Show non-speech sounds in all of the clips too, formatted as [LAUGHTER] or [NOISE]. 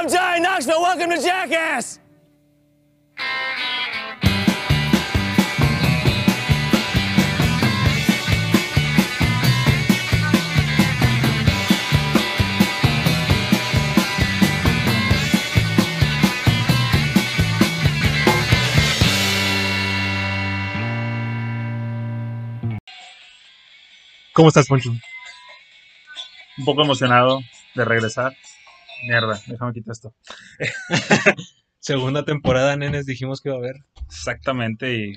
I'm Johnny Knoxville. Welcome to Jackass. ¿Cómo estás, Poncho? Un poco emocionado de regresar. Mierda, déjame quitar esto. [LAUGHS] Segunda temporada, nenes, dijimos que iba a haber Exactamente, y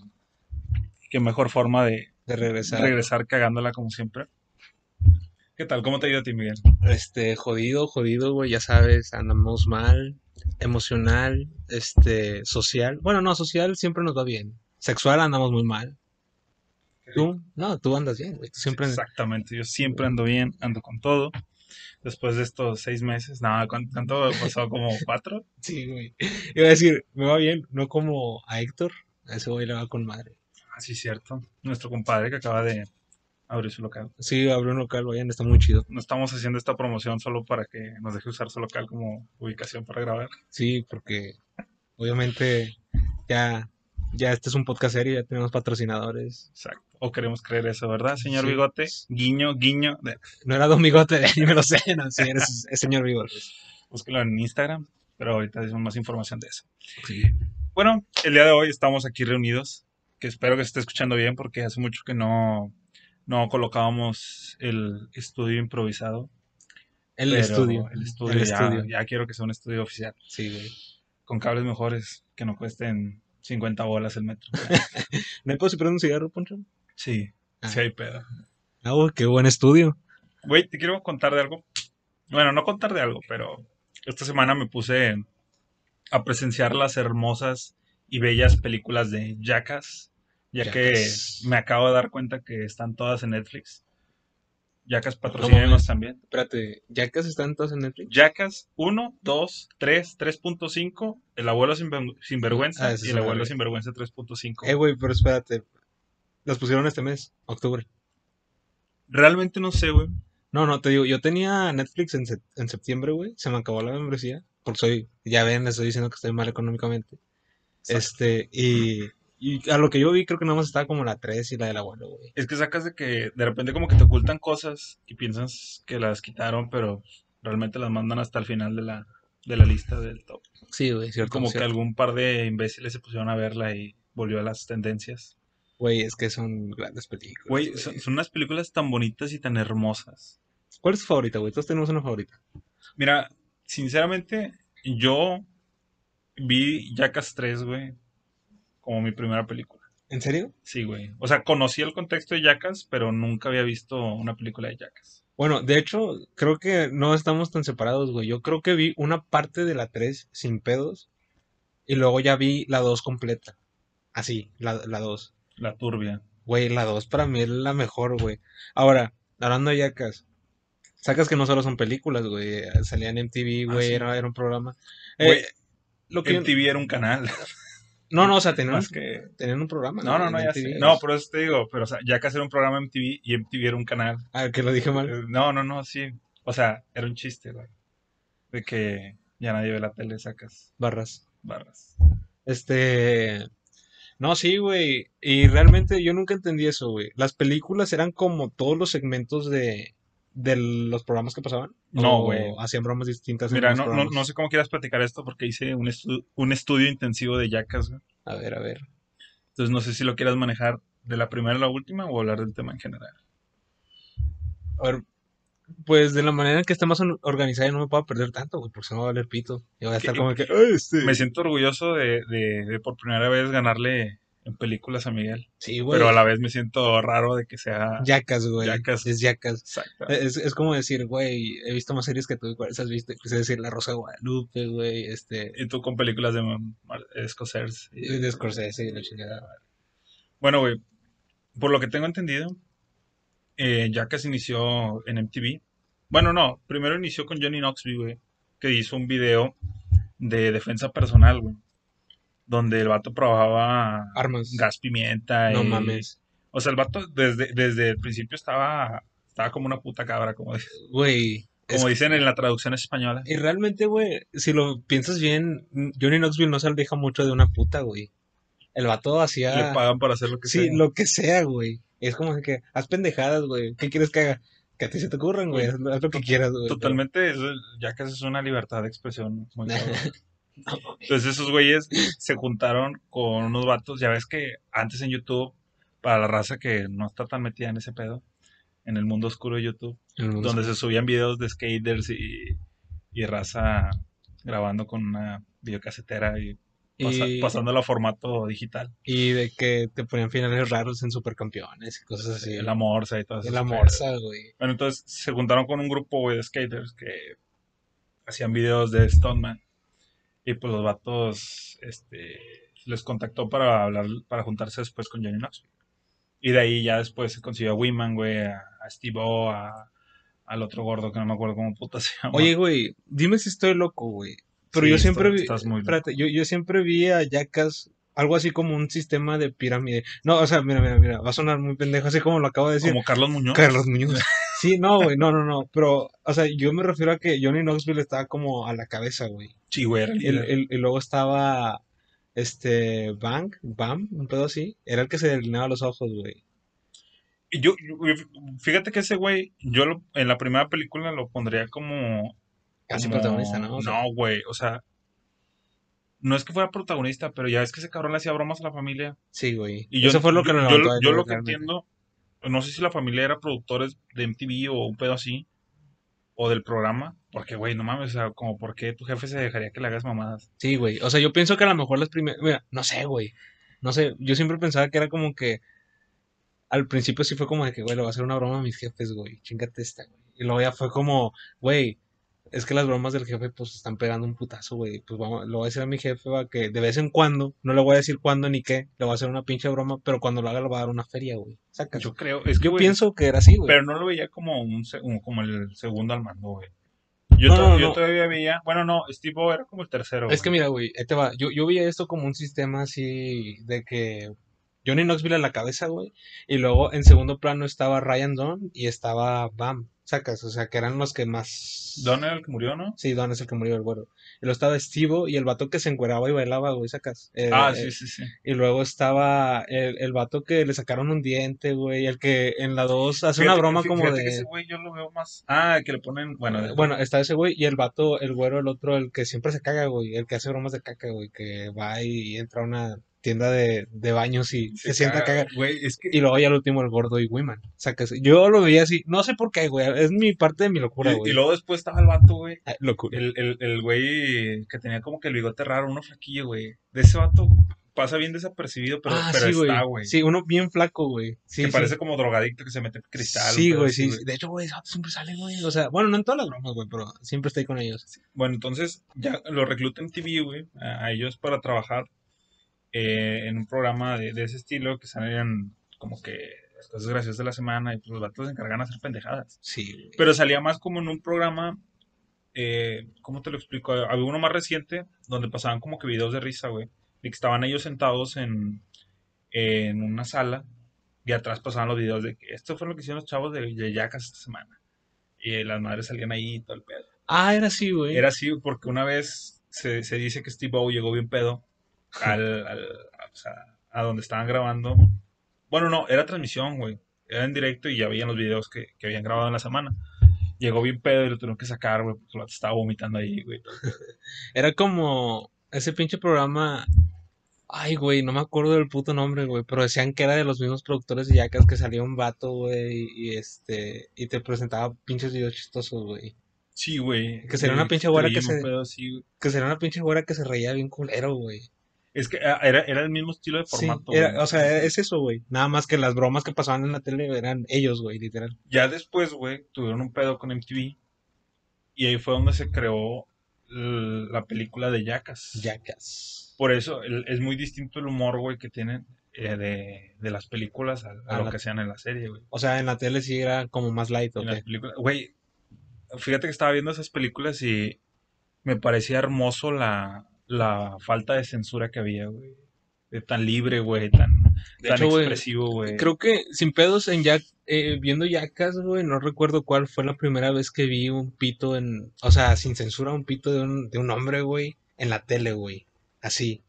qué mejor forma de de regresar. regresar cagándola como siempre. ¿Qué tal? ¿Cómo te ha ido a ti, Miguel? Este, jodido, jodido, güey, ya sabes, andamos mal, emocional, este, social. Bueno, no, social siempre nos va bien. Sexual andamos muy mal. ¿Tú? No, tú andas bien, güey. Tú siempre... Exactamente, yo siempre ando bien, ando con todo. Después de estos seis meses, nada, ¿cuánto pasado? ¿Como [LAUGHS] cuatro? Sí, güey. Iba a decir, me va bien, no como a Héctor. A ese güey le va con madre. Ah, sí, cierto. Nuestro compadre que acaba de abrir su local. Sí, abrió un local, vayan, está muy chido. No estamos haciendo esta promoción solo para que nos deje usar su local como ubicación para grabar. Sí, porque obviamente ya, ya este es un podcast serio, ya tenemos patrocinadores. Exacto. O queremos creer eso, ¿verdad, señor Sí. Bigote? Guiño, guiño. No era Don Bigote, ni me [LAUGHS] lo sé, no, sí, eres el señor Bigote. Búsquelo en Instagram, pero ahorita decimos más información de eso. Bueno, el día de hoy estamos aquí reunidos, que espero que se esté escuchando bien porque hace mucho que no, no colocábamos el estudio improvisado. El estudio. El estudio, El ya, estudio. ya quiero que sea un estudio oficial, Sí, güey. con cables mejores que no cuesten 50 bolas el metro. ¿No posibilidad de un cigarro, Poncho? Sí, Ah. sí hay pedo. Ah, güey, qué buen estudio. Güey, te quiero contar de algo. Bueno, no contar de algo, pero esta semana me puse a presenciar las hermosas y bellas películas de Jackass, ya Jackass. que me acabo de dar cuenta que están todas en Netflix. Jackass ves? patrocínenos también. Espérate, ¿ya casi están todos en Netflix? Jackass 1, 2, 3, 3.5, El abuelo sin, sinvergüenza Ah, y El abuelo sinvergüenza 3.5. Eh, güey, pero espérate. Las pusieron este mes, octubre. Realmente no sé, güey. No, no, te digo, yo tenía Netflix en, en septiembre, güey. Se me acabó la membresía. Porque soy, ya ven, les estoy diciendo que estoy mal económicamente. Este, y, y a lo que yo vi, creo que nada más estaba como la 3 y la del abuelo, güey. Es que sacas de que de repente como que te ocultan cosas y piensas que las quitaron, pero realmente las mandan hasta el final de la, de la lista del top. Sí, güey, cierto. Como que algún par de imbéciles se pusieron a verla y volvió a las tendencias. Güey, es que son grandes películas. Güey, son, son unas películas tan bonitas y tan hermosas. ¿Cuál es tu favorita, güey? Todos tenemos una favorita. Mira, sinceramente, yo vi Jackass 3, güey, como mi primera película. ¿En serio? Sí, güey. O sea, conocí el contexto de Jackass, pero nunca había visto una película de Jackass. Bueno, de hecho, creo que no estamos tan separados, güey. Yo creo que vi una parte de la 3 sin pedos y luego ya vi la 2 completa. Así, la, la 2. La turbia. Güey, la 2 para mí es la mejor, güey. Ahora, hablando de Yacas, sacas que no solo son películas, güey. Salía en MTV, Ah, güey, sí. era, era un programa. Güey, Eh, lo que... MTV era un canal. No, no, o sea, tenían, que... tenían un programa. No, no, no, En ya sé. No, por eso te digo, pero o sea, Jackass era un programa MTV y MTV era un canal. Ah, que lo dije mal. Eh, No, no, no, sí. O sea, era un chiste, güey. De que ya nadie ve la tele, sacas Barras. barras. Este. No, sí, güey. Y realmente yo nunca entendí eso, güey. Las películas eran como todos los segmentos de, de los programas que pasaban. No, güey. Hacían bromas distintas Mira, no, no, no sé cómo quieras platicar esto porque hice un, estu- un estudio intensivo de Jackass, güey. A ver, a ver. Entonces no sé si lo quieras manejar de la primera a la última o hablar del tema en general. A ver. Pues de la manera en que esté más or- organizada no me puedo perder tanto, güey, porque se me va a valer pito. Y voy a estar ¿Qué- como que, "Ay, este". Me siento orgulloso de, de- de por primera vez ganarle en películas a Miguel. Sí, güey. Pero a la vez me siento raro de que sea... Yacas, güey. Jackass. Es Yacas. Exacto. Es, es como decir, güey, he visto más series que tú, ¿cuáles has visto? Quise decir La Rosa de Guadalupe, güey, este, Y tú con películas de Scorsese. y- de Scorsese y la chingada. Bueno, güey, por lo que tengo entendido, eh, Jackass inició en MTV. Bueno, no, primero inició con Johnny Knoxville, güey, que hizo un video de defensa personal, güey, donde el vato probaba Armas. gas pimienta No y- mames. O sea, el vato desde, desde el principio estaba, estaba como una puta cabra, como. Güey, Como dicen en la traducción española. Y realmente, güey, si lo piensas bien, Johnny Knoxville no se aleja mucho de una puta, güey. El vato hacía... Le pagan para hacer lo que Sí, sea. lo que sea, güey. Es como que, haz pendejadas, güey. ¿Qué quieres que haga? Que a ti se te ocurran, güey. Haz, lo que quieras, güey. Totalmente, eso, ya que es una libertad de expresión. muy. [LAUGHS] Entonces esos güeyes se juntaron con unos vatos, ya ves que antes en YouTube, para la raza que no está tan metida en ese pedo, en el mundo oscuro de YouTube, donde se subían videos de skaters y, y raza grabando con una videocasetera y, Y- pasándola a formato digital. Y de que te ponían finales raros en supercampeones y cosas así. La morsa y todo eso. La morsa, güey. Bueno, entonces se juntaron con un grupo, güey, de skaters que hacían videos de Stoneman. Y pues los vatos, este, les contactó para hablar, para juntarse después con Johnny Knoxville. Y de ahí ya después se consiguió a Wiman, güey, a, a Steve O, a, al otro gordo que no me acuerdo cómo puta se llama. Oye, güey, dime si estoy loco, güey. Pero Sí, yo siempre vi, muy espérate, yo, yo siempre vi a Jackass algo así como un sistema de pirámide. No, o sea, mira, mira, mira, va a sonar muy pendejo, así como lo acabo de decir. como Carlos Muñoz. Carlos [LAUGHS] Muñoz. Sí, no, güey, no, no, no. Pero, o sea, yo me refiero a que Johnny Knoxville estaba como a la cabeza, güey. Sí, güey, era el Y, el- líder. el- y luego estaba, este, Bang, Bam, un pedo así. Era el que se delineaba los ojos, güey. Y yo, yo- fíjate que ese güey, yo lo- en la primera película lo pondría como Casi como- protagonista, ¿no? O sea, No, güey, o sea, no es que fuera protagonista, pero ya es que ese cabrón le hacía bromas a la familia. Sí, güey. Y yo, Eso fue lo que yo, lo yo, yo que entiendo, no sé si la familia era productores de MTV o un pedo así, o del programa, porque, güey, no mames, o sea, como, ¿por qué tu jefe se dejaría que le hagas mamadas? Sí, güey. O sea, yo pienso que a lo mejor las primeras. Mira, no sé, güey. No sé. Yo siempre pensaba que era como que. Al principio sí fue como de que, güey, le voy a hacer una broma a mis jefes, güey. Chingate esta, güey. Y luego ya fue como, güey. Es que las bromas del jefe, pues, están pegando un putazo, güey. Pues vamos, le voy a decir a mi jefe, va, que de vez en cuando, no le voy a decir cuándo ni qué, le voy a hacer una pinche broma, pero cuando lo haga le voy a dar una feria, güey. Yo creo, es que, Yo pienso que era así, güey. pero no lo veía como un, como el segundo al mando, güey. Yo, No, to- no, yo no. todavía veía, bueno, no, Steve O era como el tercero. Es que mira, güey, ahí te va. Yo, yo veía esto como un sistema así de que Johnny Knoxville a la cabeza, güey. Y luego en segundo plano estaba Ryan Dunn y estaba Bam. Sacas, o sea, que eran los que más. Don era el que murió, ¿no? Sí, Don es el que murió, el güero. Y luego estaba Steve y el vato que se encueraba y bailaba, güey, sacas. Eh, ah, eh, sí, sí, sí. Y luego estaba el, el vato que le sacaron un diente, güey. El que en la 2 hace una broma como fíjate de. que ese güey yo lo veo más. Ah, que le ponen. Bueno, de- Bueno, está ese güey y el vato, el güero, el otro, el que siempre se caga, güey, el que hace bromas de caca, güey, que va y entra una tienda de, de baños y se, sienta a cagar. Güey, es que. Y luego ya al último el gordo y Wiman. O sea, que yo lo veía así, no sé por qué, güey, es mi parte de mi locura, y, güey. y luego después estaba el vato, güey. Ah, locura. El, el, el güey que tenía como que el bigote raro, uno flaquillo, güey. De ese vato pasa bien desapercibido, pero, ah, pero sí, está, güey. Sí, uno bien flaco, güey. Sí, que sí. parece como drogadicto que se mete cristal. Sí, güey, sí, sí. De hecho, güey, ese vato siempre sale, güey. O sea, bueno, no en todas las bromas, güey, pero siempre estoy con ellos. Bueno, entonces ya lo recluta en TV, güey, a ellos para trabajar eh, en un programa de, de ese estilo que salían como que las cosas graciosas de la semana y pues los vatos se encargan de hacer pendejadas. Sí, güey. Pero salía más como en un programa, eh, ¿cómo te lo explico? Había uno más reciente donde pasaban como que videos de risa, güey. Y que estaban ellos sentados en, en una sala y atrás pasaban los videos de que esto fue lo que hicieron los chavos de, de esta semana. Y las madres salían ahí y todo el pedo. Ah, era así, güey. Era así porque una vez se, se dice que Steve O llegó bien pedo al, al- a, o sea, a donde estaban grabando. Bueno, no, era transmisión, güey. Era en directo y ya veían los videos que, que habían grabado en la semana. Llegó bien pedo y lo tuvieron que sacar, güey, porque vato estaba vomitando ahí, güey. [LAUGHS] Era como ese pinche programa. Ay, güey, no me acuerdo del puto nombre, güey, pero decían que era de los mismos productores de Jackass que salía un vato, güey, y este, y te presentaba pinches videos chistosos, güey. Sí, güey. Que sería una Sí, pinche güera que se- pedo. Que sería una pinche güera que se reía bien culero, güey. Es que ah, era, era el mismo estilo de Sí, formato. era- güey. o sea, es eso, güey. Nada más que las bromas que pasaban en la tele eran ellos, güey, literal. Ya después, güey, tuvieron un pedo con MTV. Y ahí fue donde se creó la película de Jackass. Jackass. Por eso el- es muy distinto el humor, güey, que tienen eh, de, de las películas a, a A lo la- que hacían en la serie, güey. O sea, en la tele sí era como más light, ¿o En las películas, güey, fíjate que estaba viendo esas películas y me parecía hermoso la, la falta de censura que había, güey. De tan libre, güey, tan... De tan hecho, expresivo, güey. Creo que sin pedos en Jack, eh, viendo Jackass, güey, no recuerdo cuál fue la primera vez que vi un pito en, o sea, sin censura, un pito de un, de un hombre, güey, en la tele, güey. Así.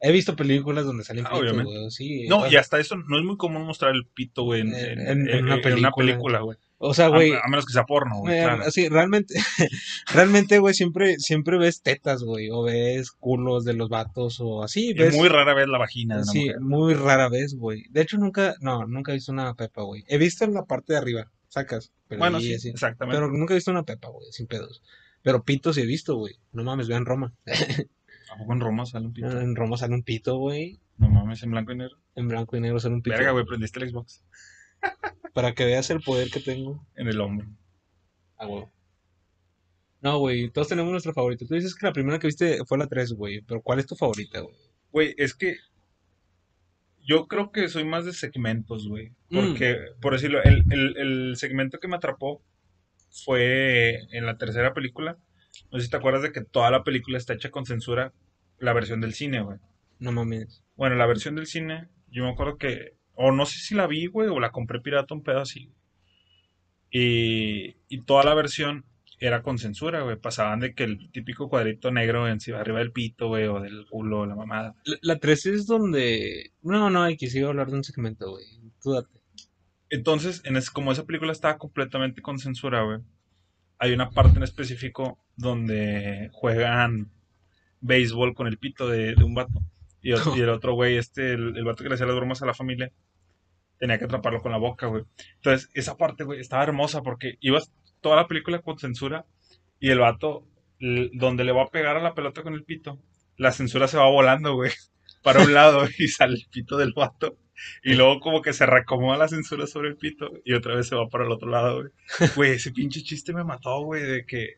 He visto películas donde salen Ah, pitos, obviamente. güey, sí. No, y hasta eso no es muy común mostrar el pito, güey, en, En- en- en- en en- una película, güey. O sea, güey, a menos que sea porno, güey, eh, claro. realmente, [LAUGHS] realmente, güey, siempre, siempre ves tetas, güey, o ves culos de los vatos, o así, Y ves. muy rara vez la vagina de una Sí, mujer. muy rara vez, güey. De hecho, nunca, no, nunca he visto una pepa, güey. He visto en la parte de arriba, sacas. Pero Bueno, sí, así. exactamente. Pero nunca he visto una pepa, güey, sin pedos. Pero pitos sí he visto, güey. No mames, vean Roma. [LAUGHS] ¿A poco en Roma sale un pito? En Roma sale un pito, güey. No mames, en blanco y negro. En blanco y negro sale un pito. Verga, güey, prendiste el Xbox Para que veas el poder que tengo. en el hombro. A huevo. No, güey, todos tenemos nuestro favorito. Tú dices que la primera que viste fue la 3, güey. Pero ¿cuál es tu favorita, güey? Güey, es que yo creo que soy más de segmentos, güey. Mm. Porque, por decirlo, el, el, el segmento que me atrapó fue en la tercera película. No sé si te acuerdas de que toda la película está hecha con censura, la versión del cine, güey. No mames. Bueno, la versión del cine, yo me acuerdo que, o no sé si la vi, güey, o la compré pirata un pedo así. Y, y toda la versión era con censura, güey. Pasaban de que el típico cuadrito negro encima, arriba del pito, güey, o del culo, la mamada. La, la 3 es donde. No, no, hay que sigo hablar de un segmento, güey. Tú date. Entonces, en es, como esa película estaba completamente con censura, güey, hay una parte en específico donde juegan béisbol con el pito de, de un vato. Y, el- y el otro güey, este, el, el vato que le hacía las bromas a la familia, tenía que atraparlo con la boca, güey. Entonces, esa parte, güey, estaba hermosa porque ibas toda la película con censura y el vato, donde le va a pegar a la pelota con el pito, la censura se va volando, güey, [LAUGHS] para un lado y sale el pito del vato. Y luego como que se reacomoda la censura sobre el pito y otra vez se va para el otro lado, güey. [LAUGHS] Güey, ese pinche chiste me mató, güey, de que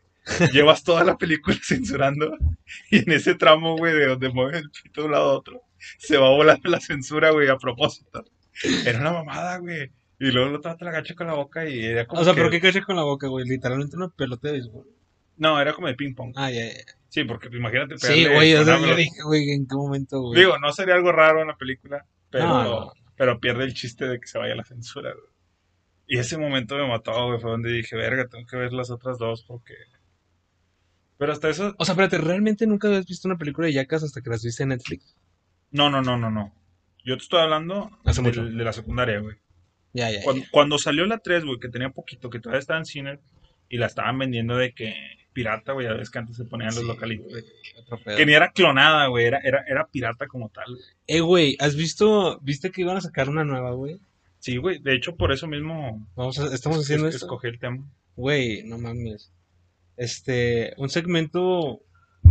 llevas toda la película [LAUGHS] censurando y en ese tramo, güey, de donde mueve el pito de un lado a otro, se va volando la censura, güey, a propósito. Era una mamada, güey. Y luego el otro te la agacha con la boca y era como O sea, que- ¿pero qué cachas con la boca, güey? Literalmente una pelota de béisbol. No, era como de ping pong. Ah, ya, ya. Sí, porque imagínate Sí, güey, o sea, yo dije, güey, ¿en qué momento, güey? Digo, no sería algo raro en la película, pero, No, no. pero pierde el chiste de que se vaya la censura, güey. Y ese momento me mató, güey, fue donde dije, verga, tengo que ver las otras dos porque... Pero hasta eso... O sea, espérate, ¿realmente nunca habías visto una película de Jackass hasta que las viste en Netflix? No, no, no, no, no. Yo te estoy hablando Hace del- mucho. de la secundaria, güey. Ya, ya, ya. Cuando, salió la 3, güey, que tenía poquito, que todavía estaba en cine y la estaban vendiendo de que pirata, güey, ya ves que antes se ponían los localitos. güey. Que ni era clonada, güey, era, era, era pirata como tal. Eh, güey, ¿has visto, viste que iban a sacar una nueva, güey? Sí, güey, de hecho por eso mismo Vamos a, estamos es- haciendo es- esto. escogí el tema. Güey, no mames. Este, un segmento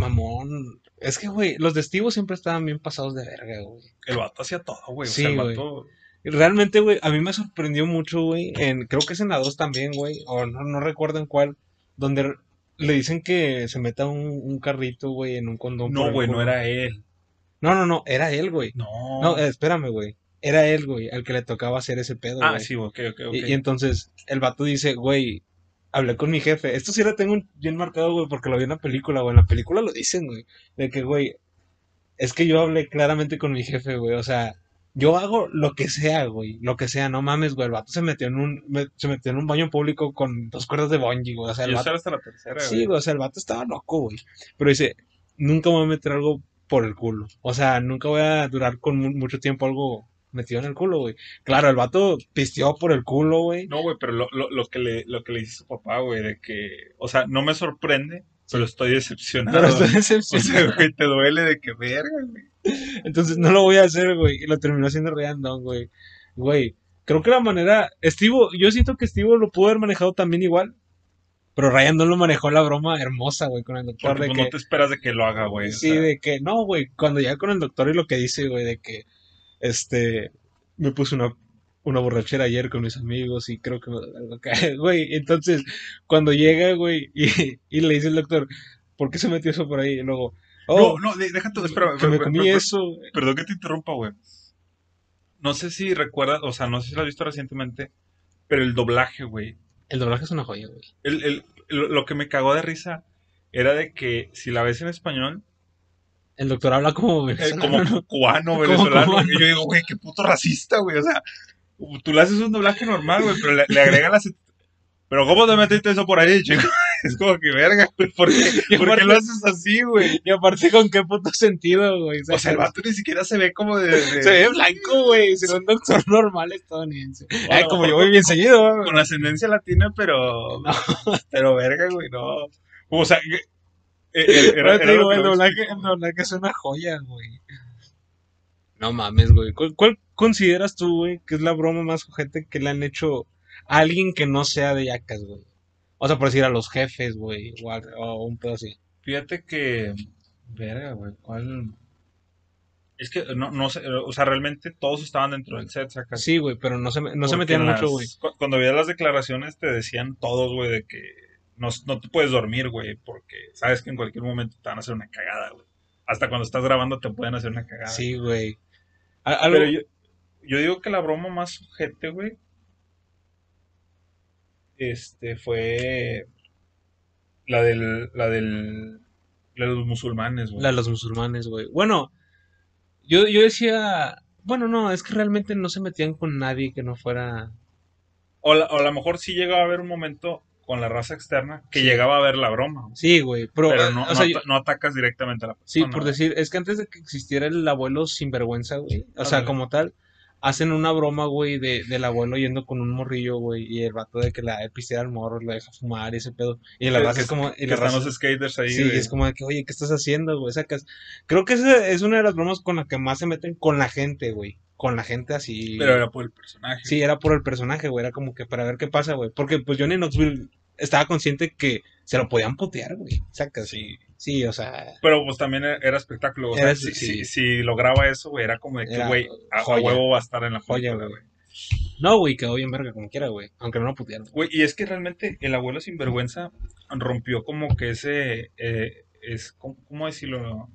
mamón. Es que, güey, los de Steve siempre estaban bien pasados de verga, güey. El vato hacía todo, güey. Sí, o sea, el güey. vato... Realmente, güey, a mí me sorprendió mucho, güey. En, creo que es en la 2 también, güey. O no, no recuerdo en cuál. Donde le dicen que se meta un, un carrito, güey, en un condón. No, güey, no era él. No, no, no, era él, güey. No. No, eh, espérame, güey. Era él, güey, al que le tocaba hacer ese pedo, ah, güey. sí, ok, ok, ok. Y, y entonces el vato dice, güey, hablé con mi jefe. Esto sí lo tengo bien marcado, güey, porque lo vi en la película, güey. En la película lo dicen, güey. De que, güey, es que yo hablé claramente con mi jefe, güey. O sea, yo hago lo que sea, güey. Lo que sea, no mames, güey. El vato se metió en un, me- se metió en un baño público con dos cuerdas de bungee, güey. O sea, el vato, hasta la tercera, sí, güey. güey. O sea, el vato estaba loco, güey. Pero dice, nunca me voy a meter algo por el culo. O sea, nunca voy a durar con mu- mucho tiempo algo metido en el culo, güey. Claro, el vato pisteó por el culo, güey. No, güey, pero lo, lo, lo que le, lo que le dice su papá, güey, de que... O sea, no me sorprende, pero estoy decepcionado. Pero estoy [LAUGHS] O decepcionado. sea, güey, te duele de que verga, güey. Entonces no lo voy a hacer, güey. Y lo terminó haciendo Random, güey. Güey, creo que la manera. Steve, yo siento que Steve lo pudo haber manejado también igual. Pero Ryan no lo manejó la broma hermosa, güey, con el doctor. Porque de pues, que, no te esperas de que lo haga, güey. o sí, sea. de que, no, güey, cuando llega con el doctor y lo que dice, güey, de que, este, me puse una, una borrachera ayer con mis amigos y creo que me [LAUGHS] güey. Entonces, cuando llega, güey, y, y le dice el doctor, ¿por qué se metió eso por ahí? Y luego, oh, No, no, de- deja todo, espera. que me comí eso. güey. Perdón que te interrumpa, güey. No sé si recuerdas, o sea, no sé si lo has visto recientemente, pero el doblaje, güey. El doblaje es una joya, güey. El, el- lo lo que me cagó de risa era de que si la ves en español, El doctor habla como eh, venezolano. como cubano, venezolano. cubano. Y yo digo, güey, qué puto racista, güey. O sea, tú le haces un doblaje normal, güey, pero le, le agregas las. Pero ¿cómo te metiste eso por ahí, chico? [LAUGHS] Es como que verga, güey. ¿Por qué, [LAUGHS] Y ¿por qué aparte- lo haces así, güey? Y aparte, ¿con qué puto sentido, güey? O sea, el vato ni siquiera se ve como de. de- Se ve blanco, güey. Se ve un doctor normal estadounidense. O a Ay, lo como yo voy bien seguido, güey. con ascendencia latina, pero. [LAUGHS] Pero verga, güey, no. O sea, era, Ahora te era digo, el no doblaje, el doblaje es una joya, güey. No mames, güey. ¿Cuál, cuál consideras tú, güey, que es la broma más gente que le han hecho a alguien que no sea de yacas, güey? O sea, por decir a los jefes, güey, o, a- o un pedo así. Fíjate que. Verga, güey, ¿cuál? Es que no, no sé, o sea, realmente todos estaban dentro del set, sacas. Sí, güey, pero no se, me- no se metían en mucho, las- güey. cu- Cuando veías las declaraciones te decían todos, güey, de que no, no te puedes dormir, güey, porque sabes que en cualquier momento te van a hacer una cagada, güey. Hasta cuando estás grabando te pueden hacer una cagada. Sí, güey. Algo, Pero yo, yo digo que la broma más sujete, güey, este, fue la del, la del, la de los musulmanes, güey. la de los musulmanes, güey. Bueno, yo, yo decía, bueno, no, es que realmente no se metían con nadie que no fuera... O, la- o a lo mejor sí llegaba a haber un momento con la raza externa que Sí. llegaba a ver la broma, güey. Sí, güey, pero, pero no, o no sea, atacas directamente a la Sí, persona. por güey. decir, es que antes de que existiera el abuelo sinvergüenza, güey, o sea, como tal, hacen una broma, güey, de, del abuelo yendo con un morrillo, güey, y el vato de que la pistear al morro, lo deja fumar y ese pedo. Y la raza es como, y que la están raza, los skaters ahí. sí, es como de que, oye, ¿qué estás haciendo, güey? Sacas. Creo que esa es una de las bromas con las que más se meten con la gente, güey. Con la gente así. Pero era por el personaje. Sí, era por el personaje, güey. Era como que para ver qué pasa, güey. Porque pues Johnny Knoxville estaba consciente que se lo podían putear, güey. Sacas. Sí. Sí, o sea. Pero pues también era era espectáculo. O sea, Era- si, sí. si- si lograba eso, güey, era como de que, güey, a, a huevo va a estar en la Joya, güey. No, güey, quedó bien verga como quiera, güey. Aunque no lo putearon. Güey, y es que realmente el abuelo sinvergüenza rompió como que ese, eh, es, ¿cómo, cómo decirlo?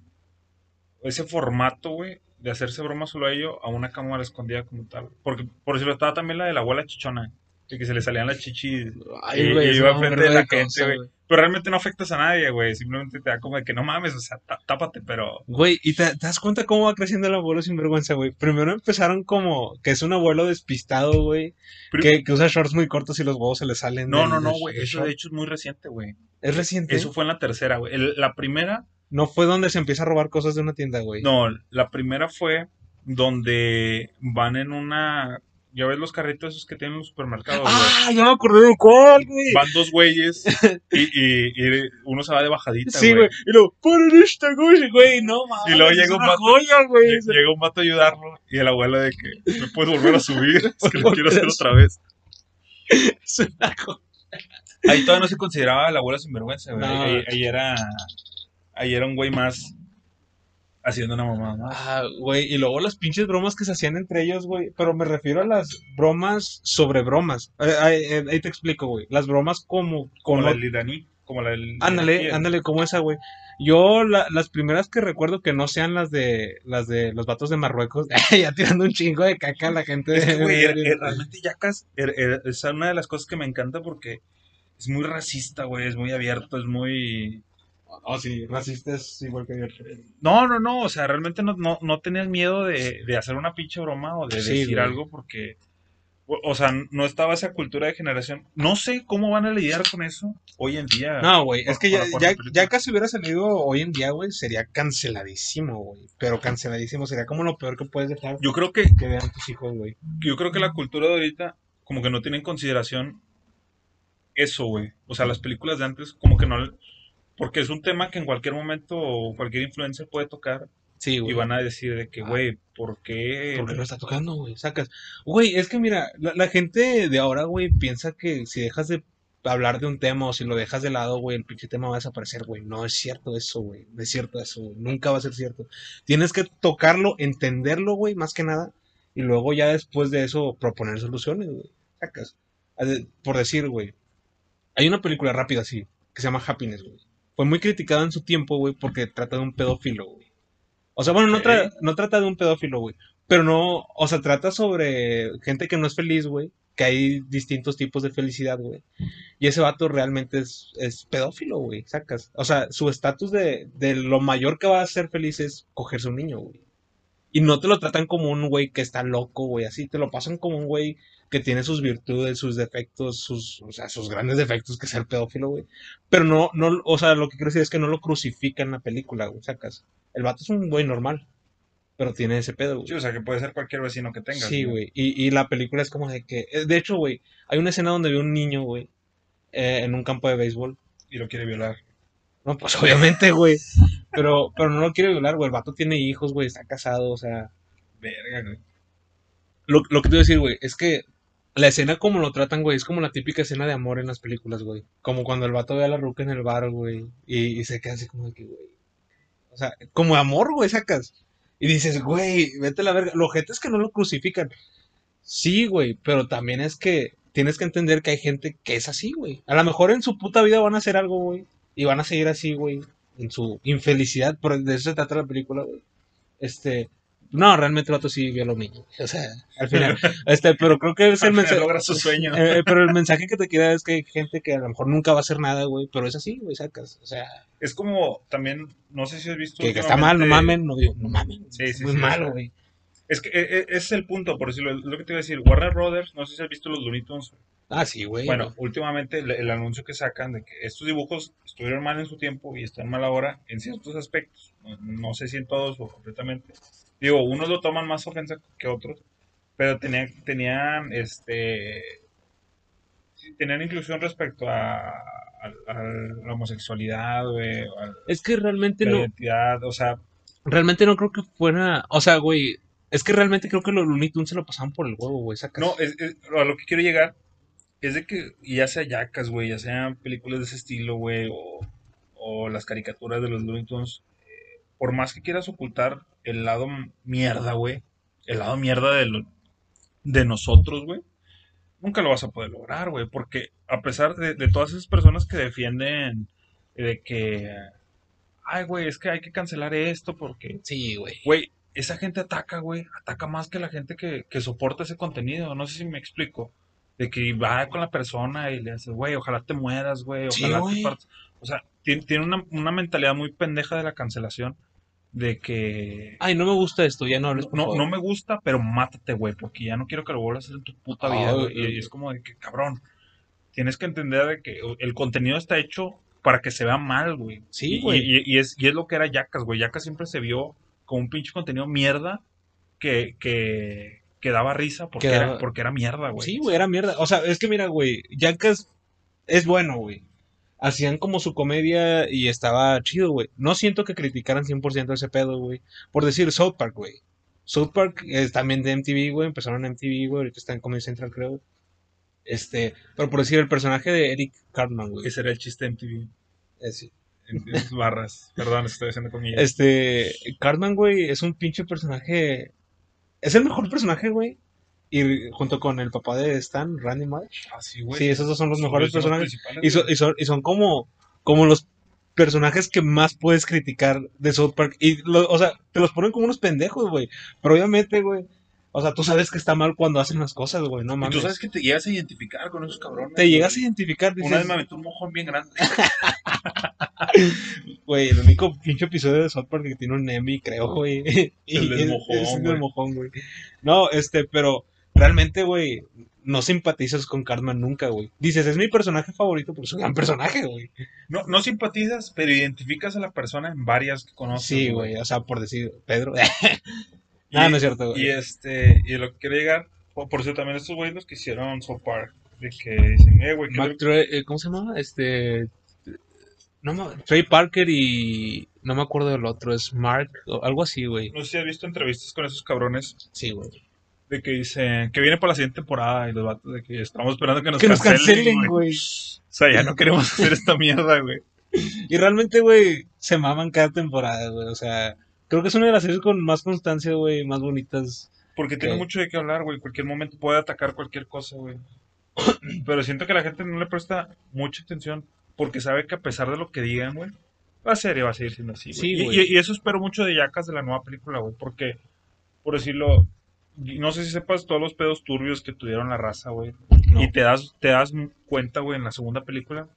Ese formato, güey, de hacerse broma solo a ello a una cámara escondida como tal. Porque, por decirlo, estaba también la de la abuela chichona, de que se le salían las chichis. Ay, Y- güey, y iba verga de la gente, güey. Pero realmente no afectas a nadie, güey. Simplemente te da como de que no mames, o sea, tá- tápate, pero... Güey, y te, te das cuenta cómo va creciendo el abuelo sin vergüenza, güey. Primero empezaron como que es un abuelo despistado, güey. Pero- Que, que usa shorts muy cortos y los huevos se le salen. No, del- no, no, güey. Eso de hecho es muy reciente, güey. Es reciente. Eso fue en la tercera, güey. La primera No fue donde se empieza a robar cosas de una tienda, güey. No, la primera fue donde van en una. Ya ves los carritos esos que tienen los supermercados. Ah, ya me acordé de cuál, güey. Van dos güeyes [LAUGHS] y, y- y uno se va de bajadita, Sí, güey. Y luego, ¡Paren esta güey, güey! No mames. Y luego llega un vato- joya, güey. Lle- Llega un vato a ayudarlo y el abuelo de que me puedes volver a subir, [LAUGHS] es que lo quiero hacer otra vez. [LAUGHS] Es una joya. Ahí todavía no se consideraba el abuelo sinvergüenza, güey. No. Ahí, ahí era. Ahí era un güey más haciendo una mamada, ¿no? Ah, güey, y luego las pinches bromas que se hacían entre ellos, güey. Pero me refiero a las bromas sobre bromas. Eh, Ahí, eh, ahí te explico, güey. Las bromas como... Como como la del iraní. Como la del. Ándale, ándale, como esa, güey. Yo, la- las primeras que recuerdo que no sean las de las de los vatos de Marruecos, [LAUGHS] ya tirando un chingo de caca a la gente. Es que, güey, de- er- er- realmente Yacas er- es una de las cosas que me encanta porque es muy racista, güey, es muy abierto, es muy... Oh, sí, racista es igual que yo. No, no, no, o sea, realmente no, no, no tenías miedo de, de hacer una pinche broma o de Sí, decir güey. algo porque, o, sea, no estaba esa cultura de generación. No sé cómo van a lidiar con eso hoy en día. No, güey, es que ya, ya, ya casi hubiera salido hoy en día, güey, sería canceladísimo, güey. Pero canceladísimo, sería como lo peor que puedes dejar Yo creo que, que vean tus hijos, güey. yo creo que la cultura de ahorita como que no tiene en consideración eso, güey. O sea, las películas de antes como que no... Porque es un tema que en cualquier momento cualquier influencer puede tocar Sí, y güey. van a decir de que, Ah. güey, ¿por qué? ¿Por qué lo está tocando, güey? Sacas. Güey, es que mira, la, la gente de ahora, güey, piensa que si dejas de hablar de un tema o si lo dejas de lado, güey, el pinche tema va a desaparecer, güey. No es cierto eso, güey. No es cierto eso, güey. Nunca va a ser cierto. Tienes que tocarlo, entenderlo, güey, más que nada. Y luego ya después de eso proponer soluciones, güey. Sacas. Por decir, güey. Hay una película rápida así, que se llama Happiness, güey. Fue muy criticada en su tiempo, güey, porque trata de un pedófilo, güey. O sea, bueno, no, tra- no trata de un pedófilo, güey. Pero no, o sea, trata sobre gente que no es feliz, güey. que hay distintos tipos de felicidad, güey. Y ese vato realmente es, es pedófilo, güey, sacas. O sea, su estatus de, de lo mayor que va a ser feliz es cogerse un niño, güey. Y no te lo tratan como un güey que está loco, güey, así. Te lo pasan como un güey que tiene sus virtudes, sus defectos, sus, o sea, sus grandes defectos que ser pedófilo, güey. Pero no, no, o sea, lo que quiero decir es que no lo crucifican en la película, güey, sacas. El vato es un güey normal, pero tiene ese pedo, güey. Sí, o sea, que puede ser cualquier vecino que tengas. Sí, güey. Y, y la película es como de que. De hecho, güey, hay una escena donde ve un niño, güey, eh, en un campo de béisbol. Y lo quiere violar. No, pues obviamente, güey. Pero, pero no lo quiere violar, güey. El vato tiene hijos, güey, está casado, o sea. Verga, güey. Lo, lo que te voy a decir, güey, es que la escena como lo tratan, güey, es como la típica escena de amor en las películas, güey. Como cuando el vato ve a la ruca en el bar, güey, y, y se queda así como de que, güey. O sea, como amor, güey, sacas. Y dices, güey, vete a la verga. Lo gente es que no lo crucifican. Sí, güey, pero también es que tienes que entender que hay gente que es así, güey. A lo mejor en su puta vida van a hacer algo, güey. Y van a seguir así, güey. En su infelicidad. Pero de eso se trata la película, güey. Este. No, realmente el vato sí vio a los niños. O sea, [LAUGHS] al final. este, pero creo que es el mensaje. logra su sueño. Eh, eh, pero el [LAUGHS] mensaje que te queda es que hay gente que a lo mejor nunca va a hacer nada, güey. Pero es así, güey, sacas. O sea, Es como también, no sé si has visto. que, que está mal, no mamen, no digo, no mamen. Sí, es sí, muy sí, malo, güey. Es que eh, eh, ese es el punto, por decirlo. Es lo que te iba a decir. Warner Brothers, no sé si has visto los Looney Tunes. Ah, sí, güey. Bueno, últimamente el, el anuncio que sacan de que estos dibujos estuvieron mal en su tiempo y están mal ahora en ciertos aspectos. No, no sé si en todos o completamente. Digo, unos lo toman más ofensa que otros, pero tenían, tenían este tenían inclusión respecto a, a- a la homosexualidad, güey, a Es que realmente la no. identidad, o sea, Realmente no creo que fuera. O sea, güey. Es que realmente creo que los Looney Tunes se lo pasaban por el huevo, güey. No, es, es- a lo que quiero llegar es de que ya sea Jackass, güey, ya sean películas de ese estilo, güey, o, o las caricaturas de los Looney Tunes, eh, por más que quieras ocultar el lado mierda, güey, el lado mierda de, lo- de nosotros, güey, nunca lo vas a poder lograr, güey, porque a pesar de, de todas esas personas que defienden de que, ay, güey, es que hay que cancelar esto porque Sí, güey. Güey, esa gente ataca, güey. Ataca más que la gente que, que soporta ese contenido. No sé si me explico. De que va con la persona y le hace, güey, ojalá te mueras, güey. Ojalá te partas. O sea, tiene, tiene una, una mentalidad muy pendeja de la cancelación. De que Ay, no me gusta esto, ya no hables, por no, favor. no me gusta, pero mátate, güey. Porque ya no quiero que lo vuelvas a hacer en tu puta vida, güey. güey. Y es como de que, cabrón. Tienes que entender de que el contenido está hecho para que se vea mal, güey. Sí, güey. Y, y es, y es lo que era Yacas, güey. Yacas siempre se vio como un pinche contenido mierda que, que, que daba risa porque, Que era, porque era mierda, güey. Sí, güey, era mierda. O sea, es que mira, güey, Jackass es bueno, güey. Hacían como su comedia y estaba chido, güey. No siento que criticaran 100% ese pedo, güey. Por decir South Park, güey. South Park es también de MTV, güey. Empezaron en MTV, güey. Ahorita está en Comedy Central, creo. Este, pero por decir el personaje de Eric Cartman, güey. Ese era el chiste de MTV. Es- En, en barras. Perdón, estoy haciendo comillas. Este, Cartman, güey, es un pinche personaje. Es el mejor personaje, güey. Y junto con el papá de Stan, Randy Marsh. Así, güey. Sí, esos dos son los mejores Son personajes. Y son, güey. y son, y son como, como los personajes que más puedes criticar de South Park. Y, lo- o sea, te los ponen como unos pendejos, güey. Pero obviamente, güey. O sea, tú sabes que está mal cuando hacen las cosas, güey. No Y mames. tú sabes que te llegas a identificar con esos cabrones. te llegas a identificar, dices, Una vez me aventó un mojón bien grande. [LAUGHS] güey, el único pinche episodio de South Park que tiene un Emmy, creo, güey. Y El del [LAUGHS] es- mojón, es el del mojón, güey. No, este, pero realmente, güey, no simpatizas con Cartman nunca, güey. Dices, es mi personaje favorito, pero es un gran personaje, güey. No, no simpatizas, pero identificas a la persona en varias que conoces. Sí, güey, o sea, por decir, Pedro. no, [LAUGHS] Y- no es cierto, güey. Y este, y lo que quiero llegar, por, por cierto, también estos güeyes los que hicieron South Park, de que dicen, eh, güey, ¿qué Mac es lo- Trey- eh, ¿Cómo se llama? Este. No, Trey Parker y. No me acuerdo del otro, es Mark, o algo así, güey. no sé si has visto entrevistas con esos cabrones Sí, güey. De que dicen que viene para la siguiente temporada y los vatos de que estamos esperando que nos Que cancelen, güey. O sea, ya no queremos hacer esta mierda, güey. [LAUGHS] Y realmente, güey, se maman cada temporada, güey. O sea, creo que es una de las series con más constancia, güey, más bonitas. Porque tiene mucho de qué hablar, güey. Cualquier momento puede atacar cualquier cosa, güey. [CLEARS THROAT] Pero siento que la gente no le presta mucha atención porque sabe que a pesar de lo que digan, güey, la serie va a seguir siendo así, güey. Sí, Y- güey. y, y eso espero mucho de Yacas de la nueva película, güey, porque, por decirlo, no sé si sepas todos los pedos turbios que tuvieron la raza, güey. No. Y te das, te das cuenta, güey, en la segunda película.